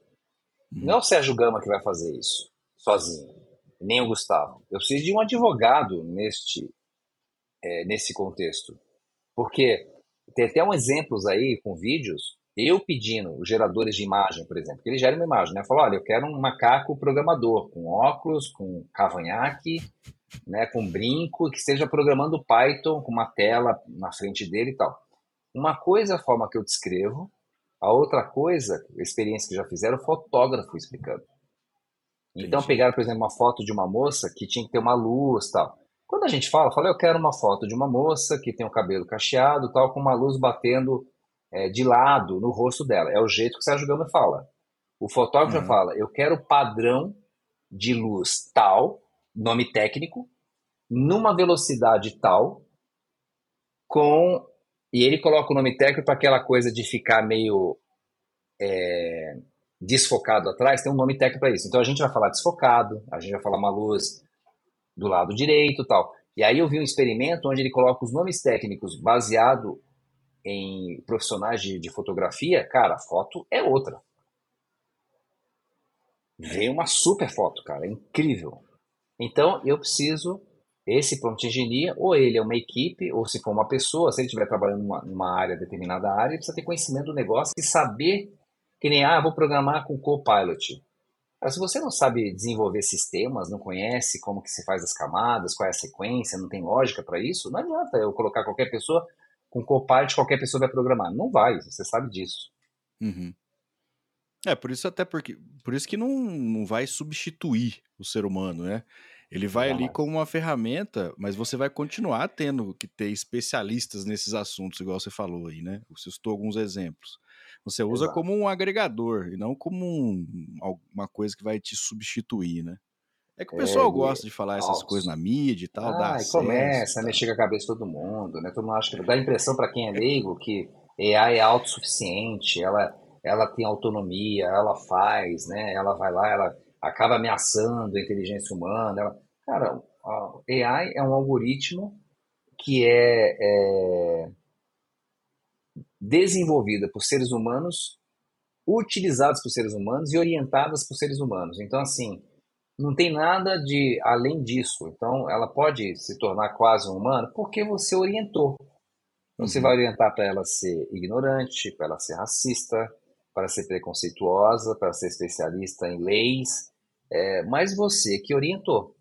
uhum. não é o Sérgio Gama que vai fazer isso sozinho, nem o Gustavo. Eu preciso de um advogado neste é, nesse contexto, porque tem até um exemplos aí com vídeos eu pedindo os geradores de imagem, por exemplo, que ele gera uma imagem, né? Falou, olha, eu quero um macaco programador com óculos, com cavanhaque, né, com brinco, que esteja programando Python com uma tela na frente dele e tal. Uma coisa é a forma que eu descrevo, a outra coisa, a experiência que já fizeram, o fotógrafo explicando. Então Entendi. pegaram, por exemplo, uma foto de uma moça que tinha que ter uma luz tal. Quando a gente fala, fala, eu quero uma foto de uma moça que tem o cabelo cacheado tal, com uma luz batendo é, de lado no rosto dela. É o jeito que o Sérgio Gama fala. O fotógrafo uhum. fala, eu quero padrão de luz tal, nome técnico, numa velocidade tal, com. E ele coloca o nome técnico para aquela coisa de ficar meio é, desfocado atrás, tem um nome técnico para isso. Então a gente vai falar desfocado, a gente vai falar uma luz do lado direito tal. E aí eu vi um experimento onde ele coloca os nomes técnicos baseado em profissionais de, de fotografia, cara, a foto é outra. Vem uma super foto, cara, é incrível. Então, eu preciso, esse prompt engineer, ou ele é uma equipe, ou se for uma pessoa, se ele estiver trabalhando numa, numa área, determinada área, ele precisa ter conhecimento do negócio e saber que nem, ah, vou programar com Copilot. Mas se você não sabe desenvolver sistemas, não conhece como que se faz as camadas, qual é a sequência, não tem lógica para isso, não adianta eu colocar qualquer pessoa com Copilot, qualquer pessoa vai programar. Não vai, você sabe disso. Uhum. É, por isso até porque. Por isso que não, não vai substituir o ser humano, né? Ele vai ali como uma ferramenta, mas você vai continuar tendo que ter especialistas nesses assuntos, igual você falou aí, né? Você citou alguns exemplos. Você usa Exato. como um agregador e não como um, uma coisa que vai te substituir, né? É que o pessoal é, gosta de falar essas coisas na mídia e tal. Ah, e começa a mexer com a cabeça de todo mundo, né? Todo mundo acha que dá a impressão para quem é leigo que AI é autossuficiente, ela, ela tem autonomia, ela faz, né? Ela vai lá, ela acaba ameaçando a inteligência humana. Ela... Cara, AI é um algoritmo que é, é desenvolvida por seres humanos, utilizados por seres humanos e orientadas por seres humanos. Então, assim, não tem nada de além disso. Então, ela pode se tornar quase um humano porque você orientou. Você uhum. vai orientar para ela ser ignorante, para ela ser racista, para ser preconceituosa, para ser especialista em leis, é, mas você que orientou.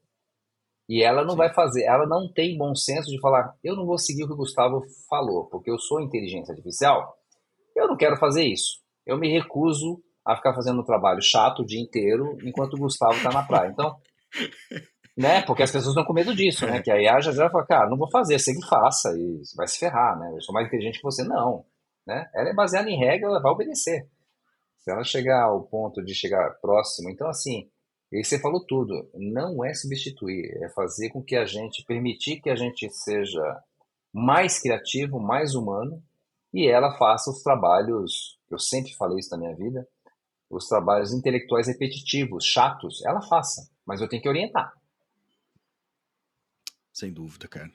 E ela não Sim. vai fazer, ela não tem bom senso de falar, eu não vou seguir o que o Gustavo falou, porque eu sou inteligência artificial, eu não quero fazer isso. Eu me recuso a ficar fazendo um trabalho chato o dia inteiro enquanto o Gustavo está na praia. Então, né? Porque as pessoas estão com medo disso, né? Que aí a já fala, cara, não vou fazer, você que faça e vai se ferrar, né? Eu sou mais inteligente que você, não. Né? Ela é baseada em regra, ela vai obedecer. Se ela chegar ao ponto de chegar próximo, então assim, e você falou tudo, não é substituir, é fazer com que a gente, permitir que a gente seja mais criativo, mais humano, e ela faça os trabalhos, eu sempre falei isso na minha vida, os trabalhos intelectuais repetitivos, chatos, ela faça, mas eu tenho que orientar. Sem dúvida, cara.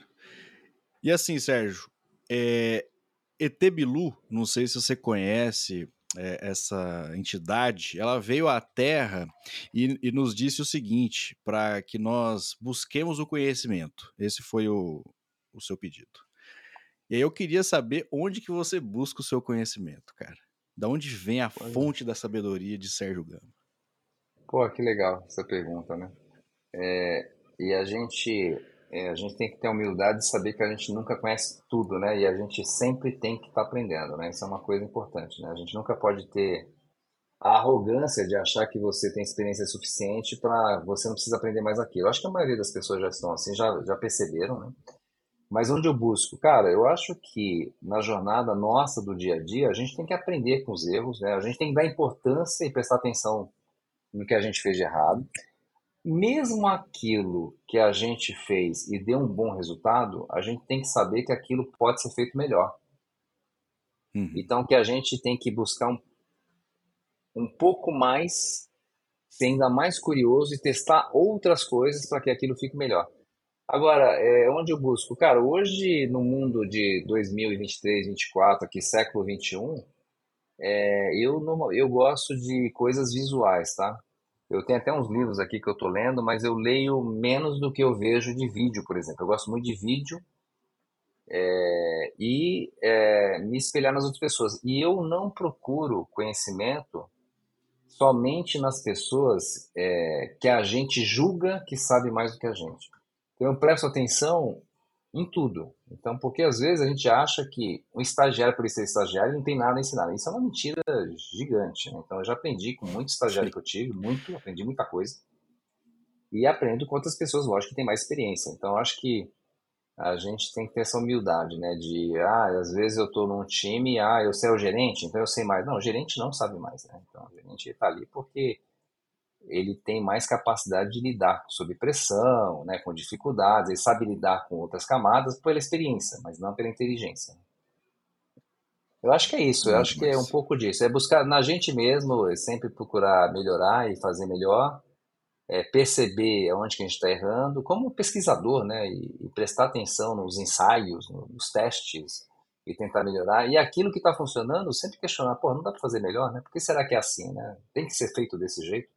E assim, Sérgio, é, Etebilu, não sei se você conhece é, essa entidade, ela veio à Terra e, e nos disse o seguinte: para que nós busquemos o conhecimento. Esse foi o, o seu pedido. E aí eu queria saber onde que você busca o seu conhecimento, cara. Da onde vem a Pode. fonte da sabedoria de Sérgio Gama? Pô, que legal essa pergunta, né? É, e a gente é, a gente tem que ter a humildade de saber que a gente nunca conhece tudo, né? E a gente sempre tem que estar tá aprendendo, né? Isso é uma coisa importante, né? A gente nunca pode ter a arrogância de achar que você tem experiência suficiente para você não precisa aprender mais aquilo. Eu acho que a maioria das pessoas já estão assim, já, já perceberam, né? Mas onde eu busco? Cara, eu acho que na jornada nossa do dia a dia, a gente tem que aprender com os erros, né? A gente tem que dar importância e prestar atenção no que a gente fez de errado mesmo aquilo que a gente fez e deu um bom resultado, a gente tem que saber que aquilo pode ser feito melhor. Uhum. Então, que a gente tem que buscar um, um pouco mais, ser ainda mais curioso e testar outras coisas para que aquilo fique melhor. Agora, é, onde eu busco? Cara, hoje, no mundo de 2023, 2024, aqui, século 21, é, eu, eu gosto de coisas visuais, tá? Eu tenho até uns livros aqui que eu estou lendo, mas eu leio menos do que eu vejo de vídeo, por exemplo. Eu gosto muito de vídeo é, e é, me espelhar nas outras pessoas. E eu não procuro conhecimento somente nas pessoas é, que a gente julga que sabe mais do que a gente. Então eu presto atenção em tudo. Então, porque às vezes a gente acha que um estagiário, por ser estagiário, não tem nada a ensinar. Isso é uma mentira gigante. Né? Então, eu já aprendi com muito estagiário que eu tive, muito, aprendi muita coisa. E aprendo com outras pessoas, lógico, que têm mais experiência. Então, eu acho que a gente tem que ter essa humildade, né? De, ah, às vezes eu estou num time, ah, eu sei o gerente, então eu sei mais. Não, o gerente não sabe mais, né? Então, o gerente está ali porque ele tem mais capacidade de lidar sob pressão, né, com dificuldades, ele sabe lidar com outras camadas pela experiência, mas não pela inteligência. Eu acho que é isso, eu acho que é um pouco disso. É buscar na gente mesmo, é sempre procurar melhorar e fazer melhor, é perceber onde que a gente está errando, como pesquisador, né, e, e, prestar atenção nos ensaios, nos testes, e tentar melhorar. E aquilo que está funcionando, sempre questionar, pô, não dá para fazer melhor, né? Por que será que é assim, né? Tem que ser feito desse jeito.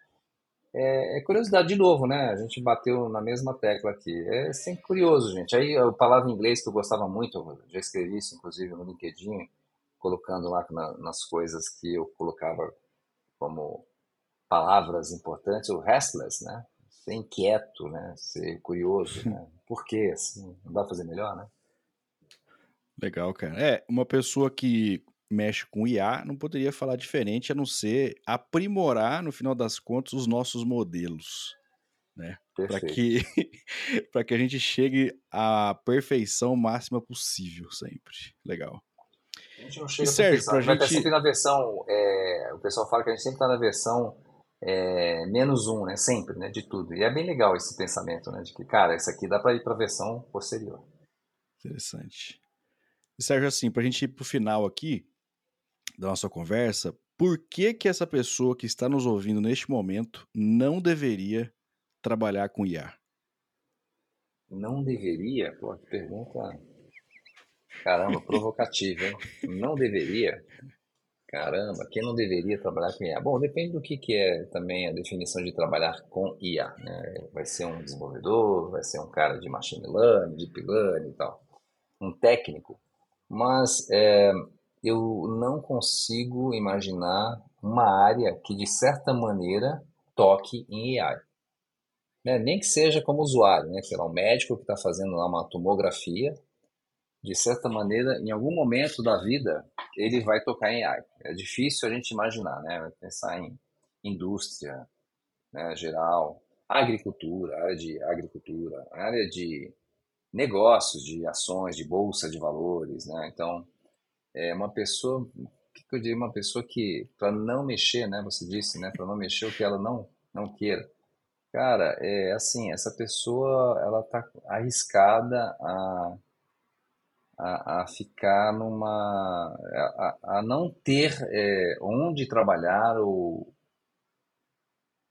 É, é, curiosidade de novo, né? A gente bateu na mesma tecla aqui. É sempre curioso, gente. Aí a palavra em inglês que eu gostava muito, eu já escrevi isso inclusive no LinkedIn, colocando lá na, nas coisas que eu colocava como palavras importantes, o restless, né? Ser inquieto, né? Ser curioso, né? <laughs> Por quê? Assim, não dá pra fazer melhor, né? Legal, cara. É, uma pessoa que mexe com IA não poderia falar diferente a não ser aprimorar, no final das contas, os nossos modelos. Né? Para que, <laughs> que a gente chegue à perfeição máxima possível, sempre. Legal. A gente não chega e, Sérgio, pra gente... Sempre na versão. É, o pessoal fala que a gente sempre está na versão é, menos um, né? Sempre, né? De tudo. E é bem legal esse pensamento, né? De que, cara, isso aqui dá para ir para a versão posterior. Interessante. E Sérgio, assim, para a gente ir para o final aqui, da nossa conversa, por que que essa pessoa que está nos ouvindo neste momento não deveria trabalhar com IA? Não deveria? Pô, que pergunta. Caramba, provocativa, hein? <laughs> Não deveria? Caramba, quem não deveria trabalhar com IA? Bom, depende do que, que é também a definição de trabalhar com IA. Né? Vai ser um desenvolvedor, vai ser um cara de machine learning, deep learning e tal, um técnico. Mas é, eu não consigo imaginar uma área que, de certa maneira, toque em AI. Né? Nem que seja como usuário, né? sei lá, um médico que está fazendo lá uma tomografia, de certa maneira, em algum momento da vida, ele vai tocar em AI. É difícil a gente imaginar, né? Pensar em indústria né, geral, agricultura, área de agricultura, área de negócios, de ações, de bolsa de valores, né? Então, é uma pessoa que, eu diria uma pessoa que, para não mexer, né? Você disse, né? Para não mexer o que ela não, não queira. Cara, é assim, essa pessoa, ela tá arriscada a, a, a ficar numa... a, a não ter é, onde trabalhar ou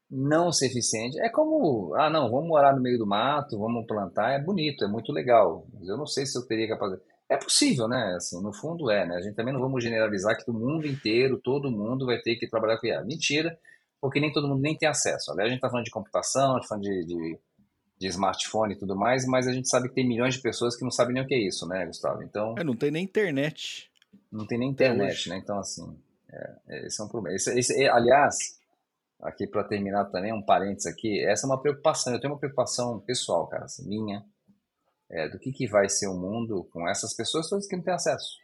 não ser eficiente. É como, ah, não, vamos morar no meio do mato, vamos plantar, é bonito, é muito legal. Mas eu não sei se eu teria capacidade. É possível, né? Assim, no fundo é, né? A gente também não vamos generalizar que o mundo inteiro, todo mundo vai ter que trabalhar com IA. Mentira, porque nem todo mundo nem tem acesso. Aliás, a gente está falando de computação, a gente está falando de, de, de, smartphone e tudo mais, mas a gente sabe que tem milhões de pessoas que não sabem nem o que é isso, né, Gustavo? Então. É, não tem nem internet. Não tem nem internet, né? Então, assim, é, é, esse é um problema. Esse, esse, aliás, aqui para terminar também, um parênteses aqui, essa é uma preocupação. Eu tenho uma preocupação pessoal, cara, assim, minha é, do que, que vai ser o mundo com essas pessoas todas que não têm acesso.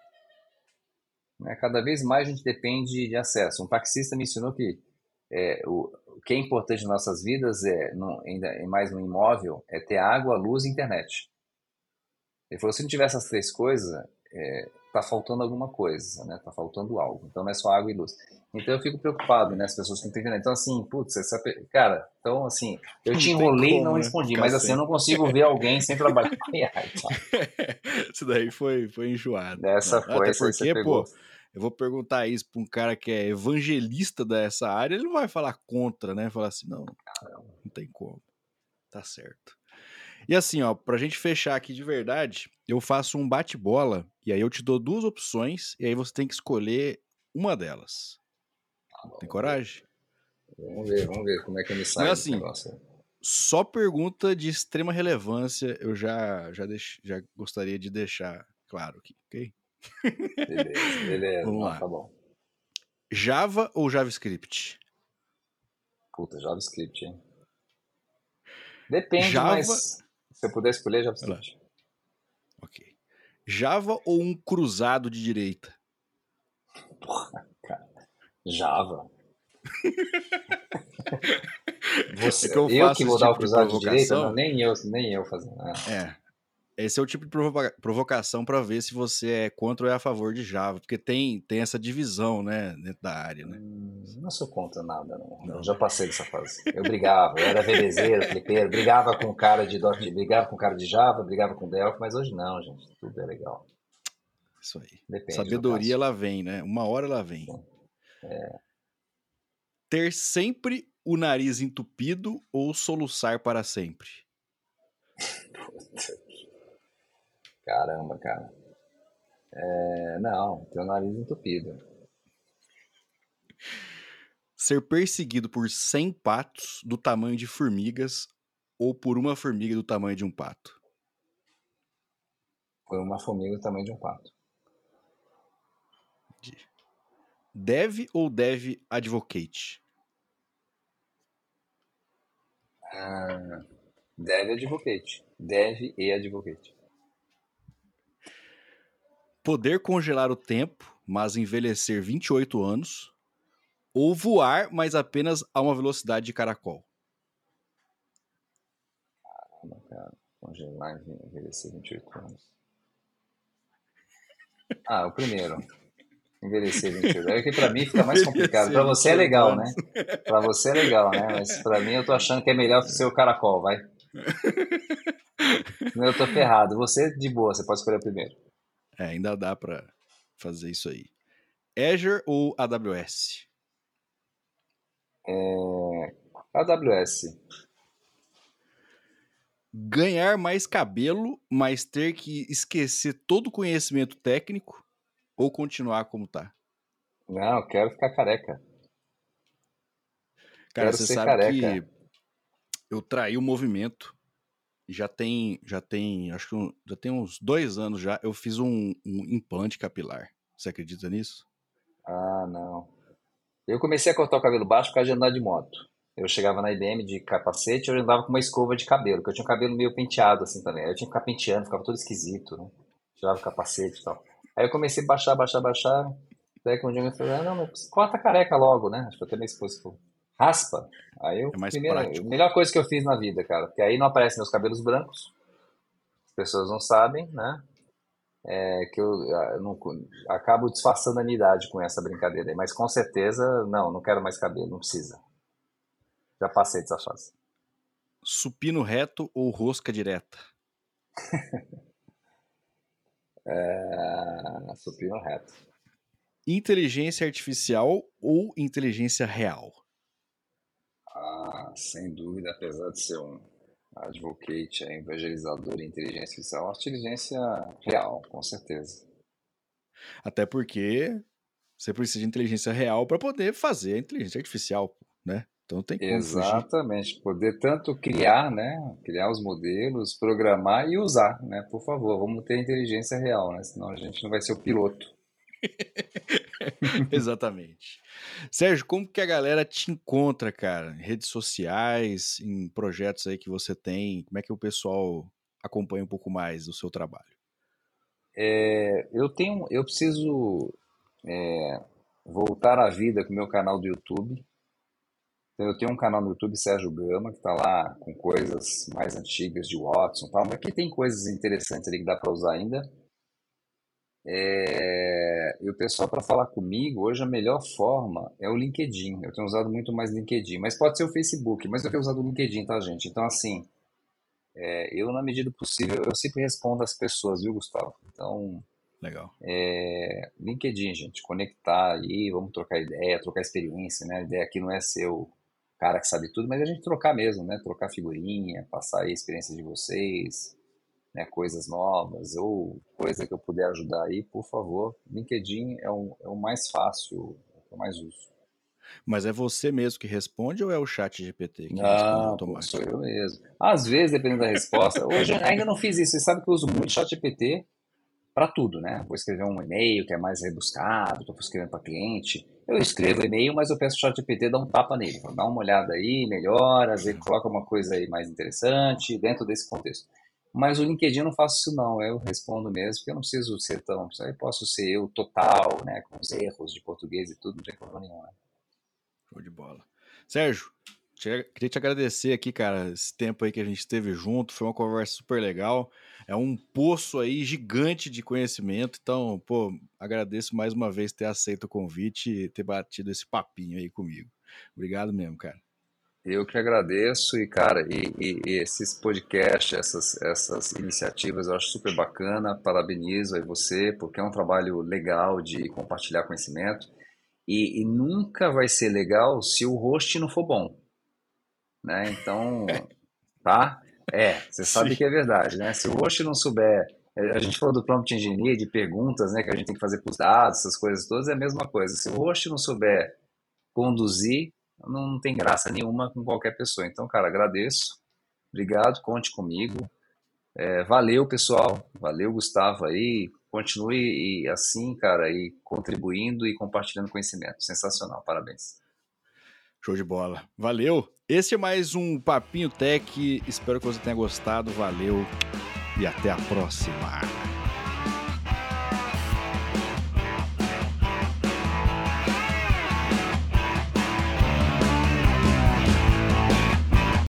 Né? Cada vez mais a gente depende de acesso. Um taxista me ensinou que é, o, o, que é importante em nossas vidas, é, no, ainda é mais no imóvel, é ter água, luz e internet. Ele falou, se não tiver essas três coisas, é, tá faltando alguma coisa, né? Tá faltando algo. Então não é só água e luz. Então eu fico preocupado, né? As pessoas que não entendendo. Então, assim, putz, essa. Cara, então, assim, eu te enrolei e não né? respondi, mas assim, eu não consigo ver alguém sem trabalhar? <laughs> Isso daí foi, foi enjoado. Essa não, foi, Até porque, pô, eu vou perguntar isso para um cara que é evangelista dessa área, ele não vai falar contra, né? Falar assim, não, não tem como. Tá certo. E assim, ó, pra gente fechar aqui de verdade, eu faço um bate-bola e aí eu te dou duas opções e aí você tem que escolher uma delas. Tem coragem? Vamos ver, vamos ver como é que me sai Mas, assim, Só pergunta de extrema relevância, eu já já, deix, já gostaria de deixar claro aqui, ok? Beleza, beleza. <laughs> Vamos lá. Tá bom. Java ou JavaScript? Puta, JavaScript, hein? Depende, Java... mas se eu puder escolher, JavaScript. Ok. Java ou um cruzado de direita? Porra, cara. Java. Você, <laughs> é que eu, eu que vou dar o tipo cruzado de, de direita? Não, nem eu, nem eu fazendo. Ah. É. Esse é o tipo de provoca provocação para ver se você é contra ou é a favor de Java, porque tem, tem essa divisão, né, dentro da área, né? Hum, não sou contra nada, não. não. Eu já passei dessa fase. Eu brigava, eu era VBZero, flipeiro, brigava com cara de .NET, brigava com cara de Java, brigava com Delphi, mas hoje não, gente. Tudo é legal. Isso aí. Depende Sabedoria ela vem, né? Uma hora ela vem. É. Ter sempre o nariz entupido ou soluçar para sempre? Puta <laughs> Caramba, cara. É, não, tem o nariz entupido. Ser perseguido por 100 patos do tamanho de formigas ou por uma formiga do tamanho de um pato? Por uma formiga do tamanho de um pato. Deve ou deve advocate? Ah, deve advocate. Deve e advocate. Poder congelar o tempo, mas envelhecer 28 anos, ou voar, mas apenas a uma velocidade de caracol? Caramba, cara. Congelar e envelhecer 28 anos. Ah, o primeiro. Envelhecer 28 É que pra mim fica mais complicado. Pra você é legal, né? Pra você é legal, né? Mas pra mim eu tô achando que é melhor ser o caracol, vai. <laughs> Eu tô ferrado. Você de boa, você pode escolher o primeiro. É, ainda dá para fazer isso aí. Azure ou AWS? É... AWS. Ganhar mais cabelo, mas ter que esquecer todo o conhecimento técnico ou continuar como tá? Não, eu quero ficar careca. Cara, quero você sabe careca. que eu traí o movimento já tem, já tem, acho que já tem uns dois anos já, eu fiz um, um implante capilar. Você acredita nisso? Ah, não. Eu comecei a cortar o cabelo baixo por causa de andar de moto. Eu chegava na IBM de capacete, eu andava com uma escova de cabelo, porque eu tinha um cabelo meio penteado assim também. Eu tinha que ficar penteando, ficava todo esquisito, né? Tirava o capacete e tal. Aí eu comecei a baixar, baixar, baixar. Até que um dia eu falei, ah, não, mas corta a careca logo, né? Acho que até minha esposa falou, raspa. Aí eu, é mais primeira, prático. melhor coisa que eu fiz na vida, cara, porque aí não aparecem meus cabelos brancos, as pessoas não sabem, né? é, que eu, eu não, acabo disfarçando a minha idade com essa brincadeira aí. Mas com certeza, não, não quero mais cabelo, não precisa. Já passei dessa fase. Supino reto ou rosca direta? <laughs> é, supino reto. Inteligência artificial ou inteligência real? Ah, sem dúvida, apesar de ser um advocate, evangelizador em inteligência artificial, inteligência real, com certeza. Até porque você precisa de inteligência real para poder fazer a inteligência artificial, né? Então tem que Exatamente, poder tanto criar, né, criar os modelos, programar e usar, né? Por favor, vamos ter inteligência real, né? Senão a gente não vai ser o piloto. <laughs> <laughs> Exatamente. Sérgio, como que a galera te encontra, cara? Em redes sociais, em projetos aí que você tem? Como é que o pessoal acompanha um pouco mais do seu trabalho? É, eu tenho, eu preciso é, voltar à vida com o meu canal do YouTube. Então, eu tenho um canal no YouTube, Sérgio Gama, que está lá com coisas mais antigas de Watson, tal, mas que tem coisas interessantes ali que dá para usar ainda. É, e o pessoal para falar comigo, hoje a melhor forma é o LinkedIn. Eu tenho usado muito mais LinkedIn, mas pode ser o Facebook, mas eu tenho usado o LinkedIn, tá, gente? Então, assim, é, eu, na medida possível, eu sempre respondo às pessoas, viu, Gustavo? Então, Legal. É, LinkedIn, gente, conectar aí, vamos trocar ideia, trocar experiência, né? A ideia aqui não é ser o cara que sabe tudo, mas a gente trocar mesmo, né? Trocar figurinha, passar aí a experiência de vocês, né, coisas novas ou coisa que eu puder ajudar aí, por favor. LinkedIn é o, é o mais fácil, é o que eu mais uso. Mas é você mesmo que responde ou é o chat GPT que não, responde automático? sou eu mesmo. Às vezes, dependendo da resposta. <laughs> Hoje ainda não fiz isso. Você sabe que eu uso muito chat GPT para tudo, né? Vou escrever um e-mail que é mais rebuscado, estou escrevendo para cliente. Eu escrevo e-mail, mas eu peço o chat GPT dar um tapa nele. Dá uma olhada aí, melhora, às vezes coloca uma coisa aí mais interessante dentro desse contexto. Mas o LinkedIn eu não faço isso não, eu respondo mesmo, porque eu não preciso ser tão, aí posso ser eu total, né, com os erros de português e tudo, não tem problema nenhum. Né? Show de bola. Sérgio, queria te agradecer aqui, cara, esse tempo aí que a gente esteve junto, foi uma conversa super legal, é um poço aí gigante de conhecimento, então, pô, agradeço mais uma vez ter aceito o convite e ter batido esse papinho aí comigo. Obrigado mesmo, cara. Eu que agradeço e, cara, e, e, e, esses podcasts, essas, essas iniciativas eu acho super bacana, parabenizo aí você, porque é um trabalho legal de compartilhar conhecimento e, e nunca vai ser legal se o host não for bom, né? Então, <laughs> tá? É, você sabe Sim. que é verdade, né? Se o host não souber, a gente falou do prompt engineer, de perguntas, né, que a gente tem que fazer para os dados, essas coisas todas, é a mesma coisa. Se o host não souber conduzir, não tem graça nenhuma com qualquer pessoa. Então, cara, agradeço. Obrigado, conte comigo. É, valeu, pessoal. Valeu, Gustavo aí. Continue assim, cara, e contribuindo e compartilhando conhecimento. Sensacional, parabéns. Show de bola. Valeu. Esse é mais um Papinho Tech. Espero que você tenha gostado. Valeu e até a próxima.